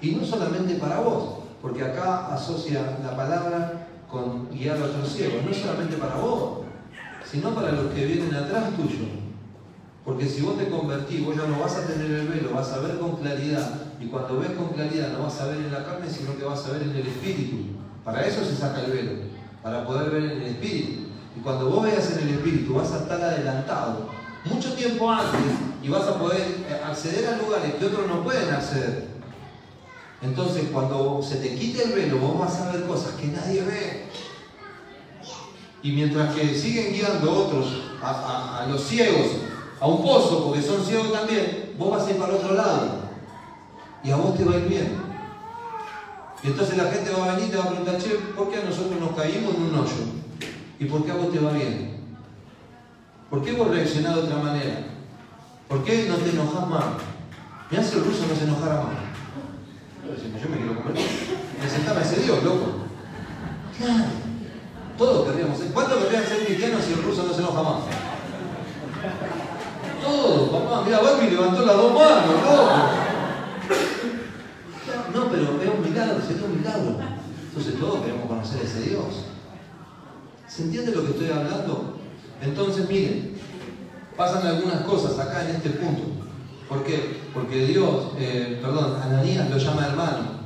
Y no solamente para vos, porque acá asocia la palabra con guiar a otros ciegos, no solamente para vos, sino para los que vienen atrás tuyo. Porque si vos te convertís, vos ya no vas a tener el velo, vas a ver con claridad. Y cuando ves con claridad no vas a ver en la carne, sino que vas a ver en el espíritu. Para eso se saca el velo, para poder ver en el espíritu. Y cuando vos veas en el espíritu vas a estar adelantado mucho tiempo antes y vas a poder eh, acceder a lugares que otros no pueden acceder. Entonces cuando se te quite el velo vos vas a ver cosas que nadie ve. Y mientras que siguen guiando otros a, los ciegos a un pozo, porque son ciegos también, vos vas a ir para el otro lado. Y a vos te va a ir bien. Y entonces la gente va a venir y te va a preguntar, che, ¿por qué a nosotros nos caímos en un hoyo? ¿Y por qué a vos te va bien? ¿Por qué vos reaccionás de otra manera? ¿Por qué no te enojas más? Me hace el ruso no se enojara más. Yo me quiero comer. Presentame a ese Dios, loco. Claro. Todos querríamos ser. ¿Cuántos querrían ser cristianos si el ruso no se enoja más? Todos, papá. Mira, Barbie levantó las dos manos, no. No, pero es un milagro, sería un milagro. Entonces todos queremos conocer a ese Dios. ¿Se entiende lo que estoy hablando? Entonces, miren, pasan algunas cosas acá en este punto. ¿Por qué? Porque Dios, eh, perdón, Ananías lo llama hermano.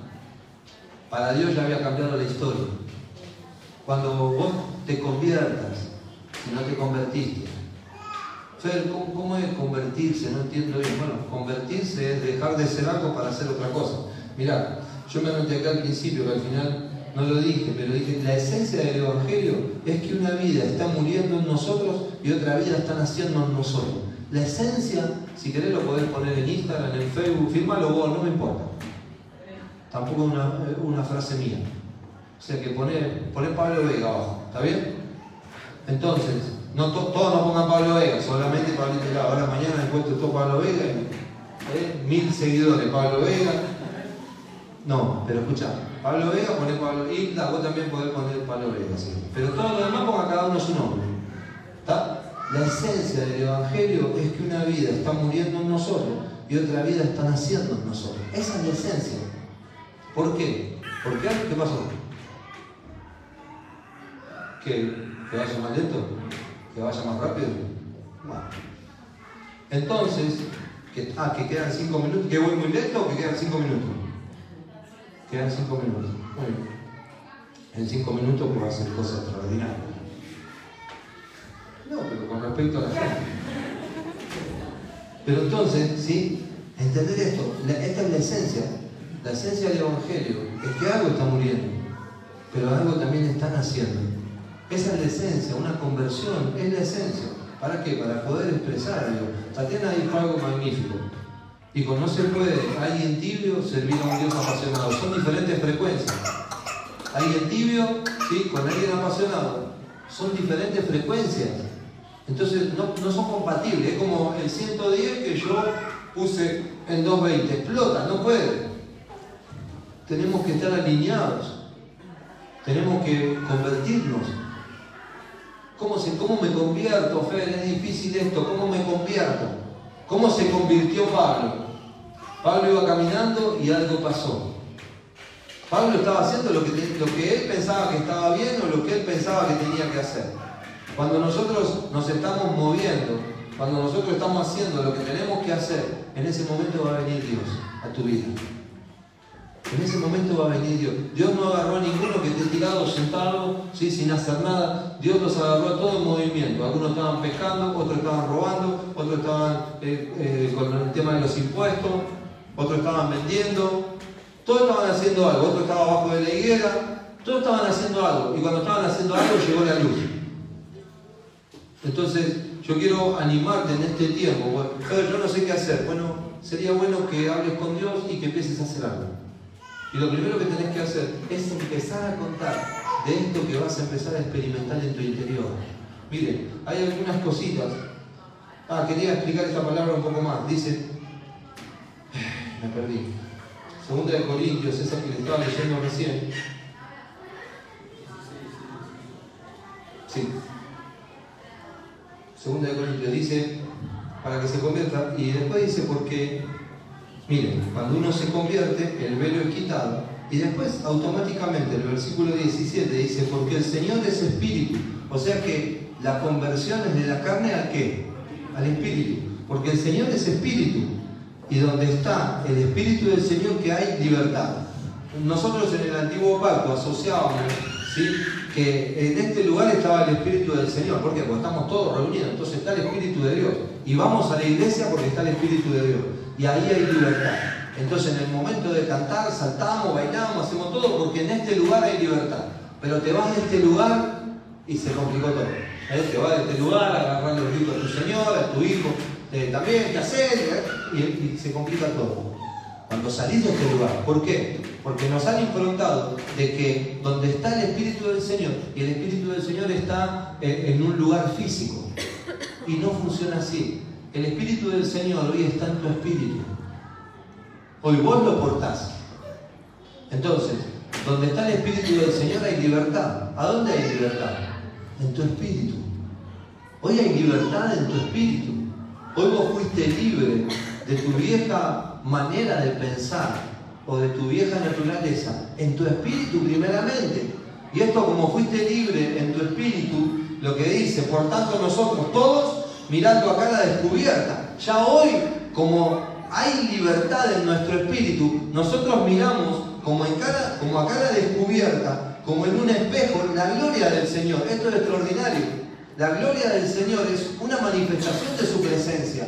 Para Dios ya había cambiado la historia. Cuando vos te conviertas, si no te convertiste. Fer, ¿cómo, es convertirse? No entiendo bien. Bueno, convertirse es dejar de ser algo para hacer otra cosa. Mirá, yo me anoté acá al principio, que al final no lo dije, pero dije, la esencia del Evangelio es que una vida está muriendo en nosotros y otra vida está naciendo en nosotros. La esencia, si querés lo podés poner en Instagram, en Facebook, firmalo vos, no me importa. Tampoco es una, una frase mía. O sea que poner, Pablo Vega abajo, ¿está bien? Entonces, no todos no pongan Pablo Vega, solamente Pablo Vega. Ahora mañana después todo Pablo Vega, ¿eh? mil seguidores Pablo Vega. No, pero escucha, Pablo Vega, pone Pablo Hilda, vos también podés poner Pablo Vega, sí. Pero todo lo demás ponga cada uno su nombre. ¿Está? La esencia del Evangelio es que una vida está muriendo en nosotros y otra vida está naciendo en nosotros. Esa es la esencia. ¿Por qué? ¿Por qué? ¿Qué pasó? Que, vaya más lento, que vaya más rápido. Entonces, que, ah, que quedan cinco minutos, que voy muy lento o que quedan cinco minutos. Quedan cinco minutos. Bueno, en cinco minutos puedo hacer cosas extraordinarias. No, pero con respecto a la gente. Pero entonces, ¿sí? Entender esto, esta es la esencia. La esencia del Evangelio es que algo está muriendo, pero algo también está naciendo. Esa es la esencia, una conversión, es la esencia. ¿Para qué? Para poder expresar a Dios. Tatiana dijo algo magnífico. Dijo, no se puede alguien tibio servir a un Dios apasionado. Son diferentes frecuencias. Alguien tibio, ¿sí? con alguien apasionado. Son diferentes frecuencias. Entonces no, no son compatibles. Es como el 110 que yo puse en 220. Explota, no puede. Tenemos que estar alineados. Tenemos que convertirnos. ¿Cómo, se, ¿Cómo me convierto, Fer? Es difícil esto. ¿Cómo me convierto? ¿Cómo se convirtió Pablo? Pablo iba caminando y algo pasó. Pablo estaba haciendo lo que, lo que él pensaba que estaba bien o lo que él pensaba que tenía que hacer. Cuando nosotros nos estamos moviendo, cuando nosotros estamos haciendo lo que tenemos que hacer, en ese momento va a venir Dios a tu vida. En ese momento va a venir Dios. Dios no agarró a ninguno que esté tirado, sentado, ¿sí? sin hacer nada. Dios los agarró a todo en movimiento. Algunos estaban pescando, otros estaban robando, otros estaban eh, eh, con el tema de los impuestos, otros estaban vendiendo. Todos estaban haciendo algo. Otros estaban abajo de la higuera. Todos estaban haciendo algo. Y cuando estaban haciendo algo llegó la luz. Entonces, yo quiero animarte en este tiempo. Bueno, yo no sé qué hacer. Bueno, sería bueno que hables con Dios y que empieces a hacer algo. Y lo primero que tenés que hacer es empezar a contar de esto que vas a empezar a experimentar en tu interior. Miren, hay algunas cositas. Ah, quería explicar esta palabra un poco más. Dice, me perdí. Segunda de Corintios, esa que le estaba leyendo recién. Sí. Segunda de Corintios dice, para que se convierta, y después dice, porque, miren, cuando uno se convierte, el velo es quitado, y después automáticamente el versículo 17 dice, porque el Señor es espíritu, o sea que la conversión es de la carne al qué? Al espíritu, porque el Señor es espíritu, y donde está el espíritu del Señor que hay libertad. Nosotros en el antiguo pacto asociábamos, que en este lugar estaba el Espíritu del Señor. ¿Por qué? Porque estamos todos reunidos, entonces está el Espíritu de Dios. Y vamos a la iglesia porque está el Espíritu de Dios. Y ahí hay libertad. Entonces en el momento de cantar, saltamos, bailamos, hacemos todo porque en este lugar hay libertad. Pero te vas de este lugar y se complicó todo. ¿Eh? Te vas de este lugar agarrar los hijos a tu señora, tu hijo, eh, también, ¿qué hacer? ¿Eh? Y, y se complica todo. Cuando salís de este lugar, ¿por qué? Porque nos han improntado de que donde está el Espíritu del Señor, y el Espíritu del Señor está eh, en un lugar físico, y no funciona así. El Espíritu del Señor hoy está en tu espíritu. Hoy vos lo portás. Entonces, donde está el Espíritu del Señor hay libertad. ¿A dónde hay libertad? En tu espíritu. Hoy hay libertad en tu espíritu. Hoy vos fuiste libre de tu vieja manera de pensar, o de tu vieja naturaleza, en tu espíritu primeramente. Y esto como fuiste libre en tu espíritu, lo que dice, por tanto nosotros todos mirando a cara descubierta. Ya hoy, como hay libertad en nuestro espíritu, nosotros miramos como, en cara, como a cara descubierta, como en un espejo, la gloria del Señor. Esto es extraordinario. La gloria del Señor es una manifestación de su presencia.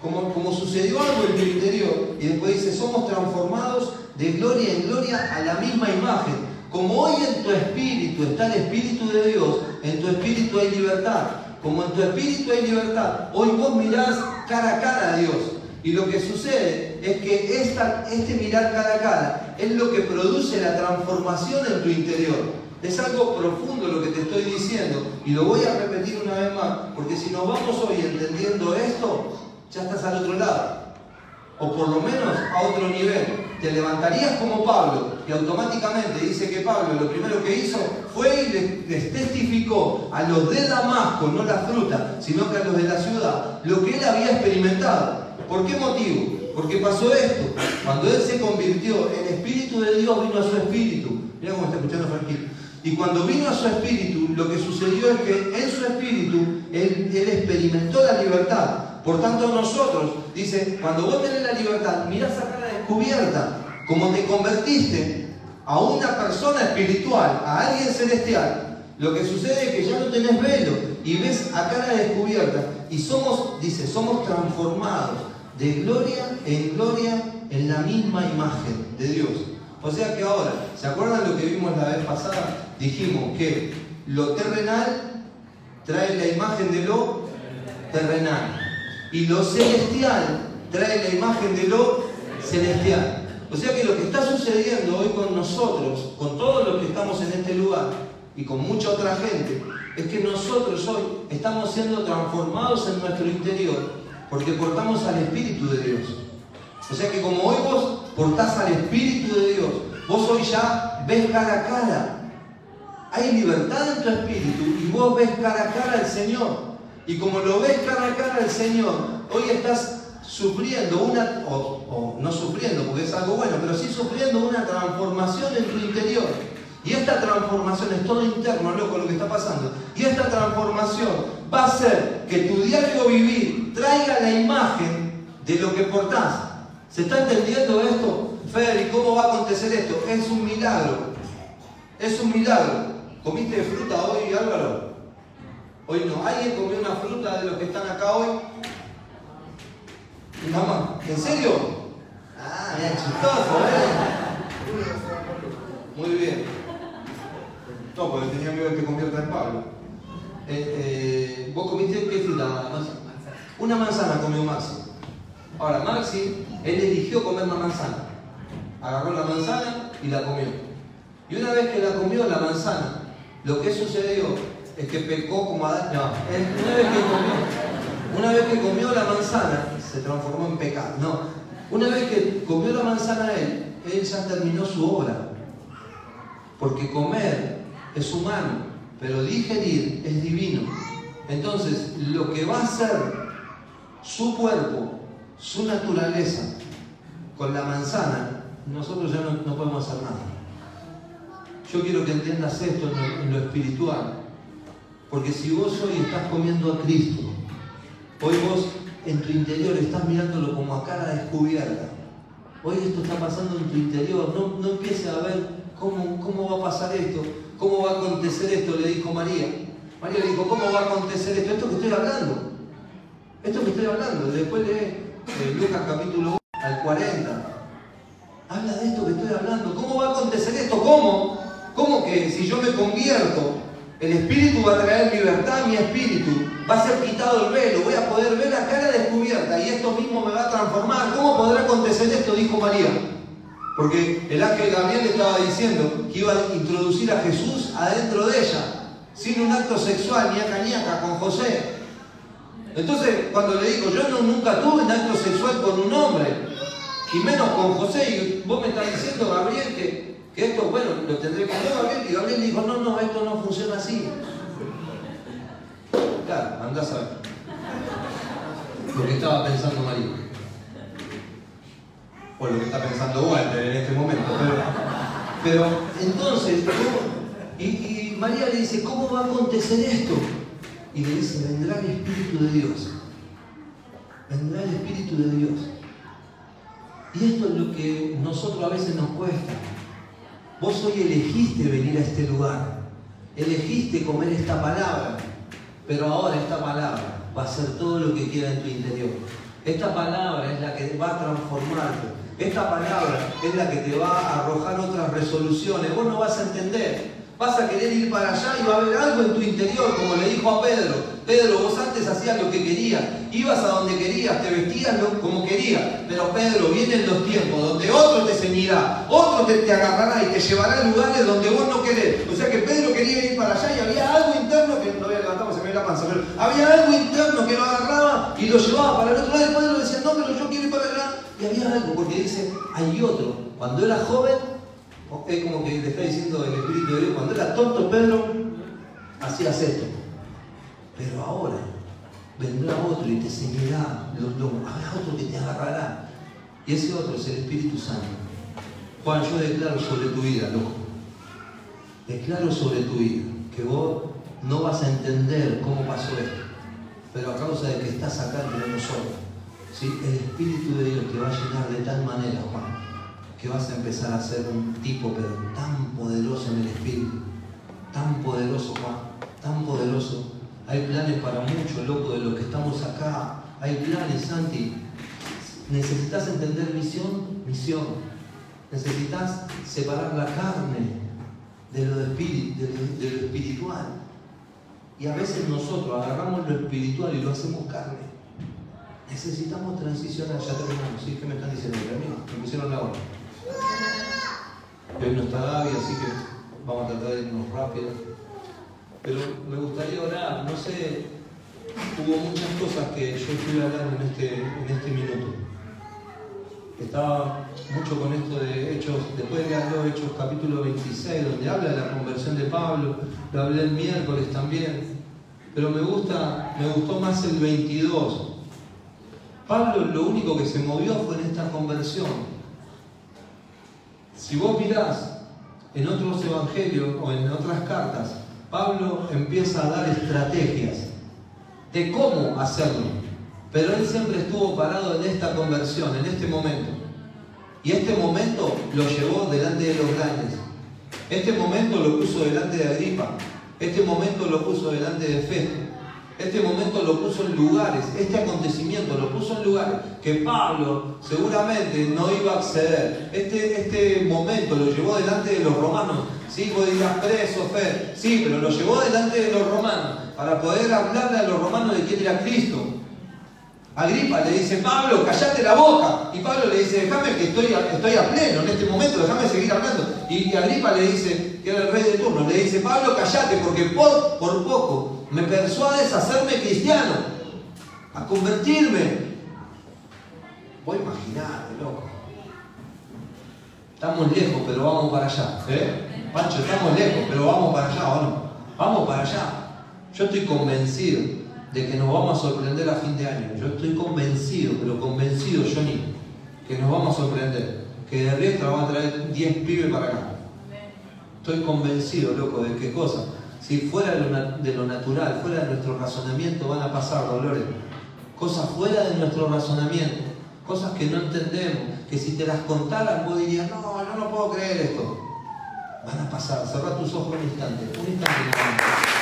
Como, como sucedió algo en tu interior, y después dice, somos transformados de gloria en gloria a la misma imagen. Como hoy en tu espíritu está el Espíritu de Dios, en tu espíritu hay libertad. Como en tu espíritu hay libertad, hoy vos mirás cara a cara a Dios. Y lo que sucede es que esta, este mirar cara a cara es lo que produce la transformación en tu interior. Es algo profundo lo que te estoy diciendo y lo voy a repetir una vez más, porque si nos vamos hoy entendiendo esto, ya estás al otro lado. O por lo menos a otro nivel te levantarías como Pablo y automáticamente dice que Pablo lo primero que hizo fue y les, testificó a los de Damasco, no la fruta, sino que a los de la ciudad, lo que él había experimentado. ¿Por qué motivo? Porque pasó esto. Cuando él se convirtió, el Espíritu de Dios vino a su espíritu. Mira cómo está escuchando Franquito. Y cuando vino a su espíritu, lo que sucedió es que en su espíritu él experimentó la libertad. Por tanto, nosotros, dice, cuando vos tenés la libertad, mirás a cara descubierta, como te convertiste a una persona espiritual, a alguien celestial, lo que sucede es que ya no tenés velo y ves a cara descubierta y somos, dice, somos transformados de gloria en gloria en la misma imagen de Dios. O sea que ahora, ¿se acuerdan lo que vimos la vez pasada? Dijimos que lo terrenal trae la imagen de lo terrenal y lo celestial trae la imagen de lo celestial. O sea que lo que está sucediendo hoy con nosotros, con todos los que estamos en este lugar y con mucha otra gente, es que nosotros hoy estamos siendo transformados en nuestro interior porque portamos al Espíritu de Dios. O sea que como hoy vos portás al Espíritu de Dios, vos hoy ya ves cara a cara. Hay libertad en tu espíritu y vos ves cara a cara al Señor. Y como lo ves cara a cara al Señor, hoy estás sufriendo una, o, no sufriendo porque es algo bueno, pero sí sufriendo una transformación en tu interior. Y esta transformación es todo interno, loco, lo que está pasando. Y esta transformación va a hacer que tu diario vivir traiga la imagen de lo que portás. ¿Se está entendiendo esto? Fer, ¿y cómo va a acontecer esto? Es un milagro. Es un milagro. ¿Comiste fruta hoy, Álvaro? Hoy no. ¿Alguien comió una fruta de los que están acá hoy? Mamá, ¿en serio? Ah, bien chistoso, ¿eh? Muy bien. No, porque tenía miedo de que convierta en Pablo. Eh, eh, ¿Vos comiste qué fruta? Una manzana comió Maxi. Ahora, Maxi, él eligió comer la manzana. Agarró la manzana y la comió. Y una vez que la comió la manzana, lo que sucedió es que pecó como Adán. No, una vez que comió, la manzana, se transformó en pecado. No, una vez que comió la manzana él, él ya terminó su obra. Porque comer es humano, pero digerir es divino. Entonces, lo que va a hacer su cuerpo, su naturaleza, con la manzana, nosotros ya no, podemos hacer nada. Yo quiero que entiendas esto en lo espiritual. Porque si vos hoy estás comiendo a Cristo, hoy vos en tu interior estás mirándolo como a cara descubierta. Hoy esto está pasando en tu interior. No, no empieces a ver cómo, cómo va a pasar esto, cómo va a acontecer esto, le dijo María. María le dijo, ¿cómo va a acontecer esto? Esto que estoy hablando. Esto que estoy hablando. Después de eh, Lucas capítulo 1 al 40. Habla de esto que estoy hablando. ¿Cómo va a acontecer esto? ¿Cómo? ¿Cómo que si yo me convierto el Espíritu va a traer libertad a mi espíritu. Va a ser quitado el velo. Voy a poder ver la cara descubierta y esto mismo me va a transformar. ¿Cómo podrá acontecer esto? Dijo María. Porque el ángel Gabriel estaba diciendo que iba a introducir a Jesús adentro de ella, sin un acto sexual, ni a con José. Entonces, cuando le digo, yo no, nunca tuve un acto sexual con un hombre, y menos con José, y vos me estás diciendo, Gabriel, que que esto, bueno, lo tendré que hacer Gabriel. Y Gabriel dijo, no, no, esto no funciona así. Claro, andás a ver. Lo que estaba pensando María. O lo que está pensando Walter en este momento. Pero, entonces, y, y María le dice, ¿cómo va a acontecer esto? Y le dice, vendrá el Espíritu de Dios. Vendrá el Espíritu de Dios. Y esto es lo que nosotros a veces nos cuesta. Vos hoy elegiste venir a este lugar, elegiste comer esta palabra, pero ahora esta palabra va a ser todo lo que queda en tu interior. Esta palabra es la que va a transformarte. Esta palabra es la que te va a arrojar otras resoluciones. Vos no vas a entender Vas a querer ir para allá y va a haber algo en tu interior, como le dijo a Pedro. Pedro, vos antes hacías lo que querías, ibas a donde querías, te vestías como querías. Pero Pedro, vienen los tiempos donde otro te ceñirá, otro te, agarrará y te llevará a lugares donde vos no querés. O sea que Pedro quería ir para allá y había algo interno que no había levantado, se me la pero había algo interno que lo agarraba y lo llevaba para el otro lado. Y Pedro decía, no, pero yo quiero ir para allá. Y había algo, porque dice, hay otro. Cuando era joven, es como que le está diciendo el Espíritu de Dios, cuando era tonto Pedro, hacías esto. Pero ahora vendrá otro y te enseñará los lomos. Habrá otro que te agarrará. Y ese otro es el Espíritu Santo. Juan, yo declaro sobre tu vida, loco. Declaro sobre tu vida que vos no vas a entender cómo pasó esto. Pero a causa de que estás acá entre nosotros, ¿sí? el Espíritu de Dios te va a llenar de tal manera, Juan, que vas a empezar a ser un tipo, pero tan poderoso en el espíritu, tan poderoso, Juan, tan poderoso. Hay planes para muchos, loco, de los que estamos acá. Hay planes, Santi. Necesitas entender misión, misión. Necesitas separar la carne de lo, espiritual. Y a veces nosotros agarramos lo espiritual y lo hacemos carne. Necesitamos transicionar, ya terminamos, ¿sí? ¿Qué me están diciendo? Me pusieron la hora. Hoy no está Gaby, así que vamos a tratar de irnos rápido. Pero me gustaría orar, no sé, hubo muchas cosas que yo fui hablando en este, en este minuto. Estaba mucho con esto de Hechos, después de haber Hechos capítulo 26, donde habla de la conversión de Pablo, lo hablé el miércoles también, pero me gusta, me gustó más el 22. Pablo lo único que se movió fue en esta conversión. Si vos mirás en otros evangelios o en otras cartas, Pablo empieza a dar estrategias de cómo hacerlo. Pero él siempre estuvo parado en esta conversión, en este momento. Y este momento lo llevó delante de los grandes. Este momento lo puso delante de Agripa. Este momento lo puso delante de Festo. Este momento lo puso en lugares, este acontecimiento lo puso en lugares que Pablo seguramente no iba a acceder. Este, este momento lo llevó delante de los romanos. Sí, vos dirás preso, fe. Sí, pero lo llevó delante de los romanos para poder hablarle a los romanos de quién era Cristo. Agripa le dice, Pablo, callate la boca. Y Pablo le dice, déjame que estoy a, estoy a pleno en este momento, déjame seguir hablando. Y, Agripa le dice, que era el rey de turno, le dice, Pablo, callate, porque por, por poco me persuades a hacerme cristiano, a convertirme. Voy a loco. Estamos lejos, pero vamos para allá. ¿eh? Pancho, estamos lejos, pero vamos para allá, ¿o no? Vamos para allá. Yo estoy convencido de que nos vamos a sorprender a fin de año. Yo estoy convencido, pero convencido, Johnny, que nos vamos a sorprender. Que de Riestra vamos a traer 10 pibes para acá. Estoy convencido, loco, de qué cosa. Si fuera de lo natural, fuera de nuestro razonamiento, van a pasar dolores. Cosas fuera de nuestro razonamiento. Cosas que no entendemos. Que si te las contaran, vos dirías, no, yo no puedo creer esto. Van a pasar. Cerra tus ojos un instante. Un instante.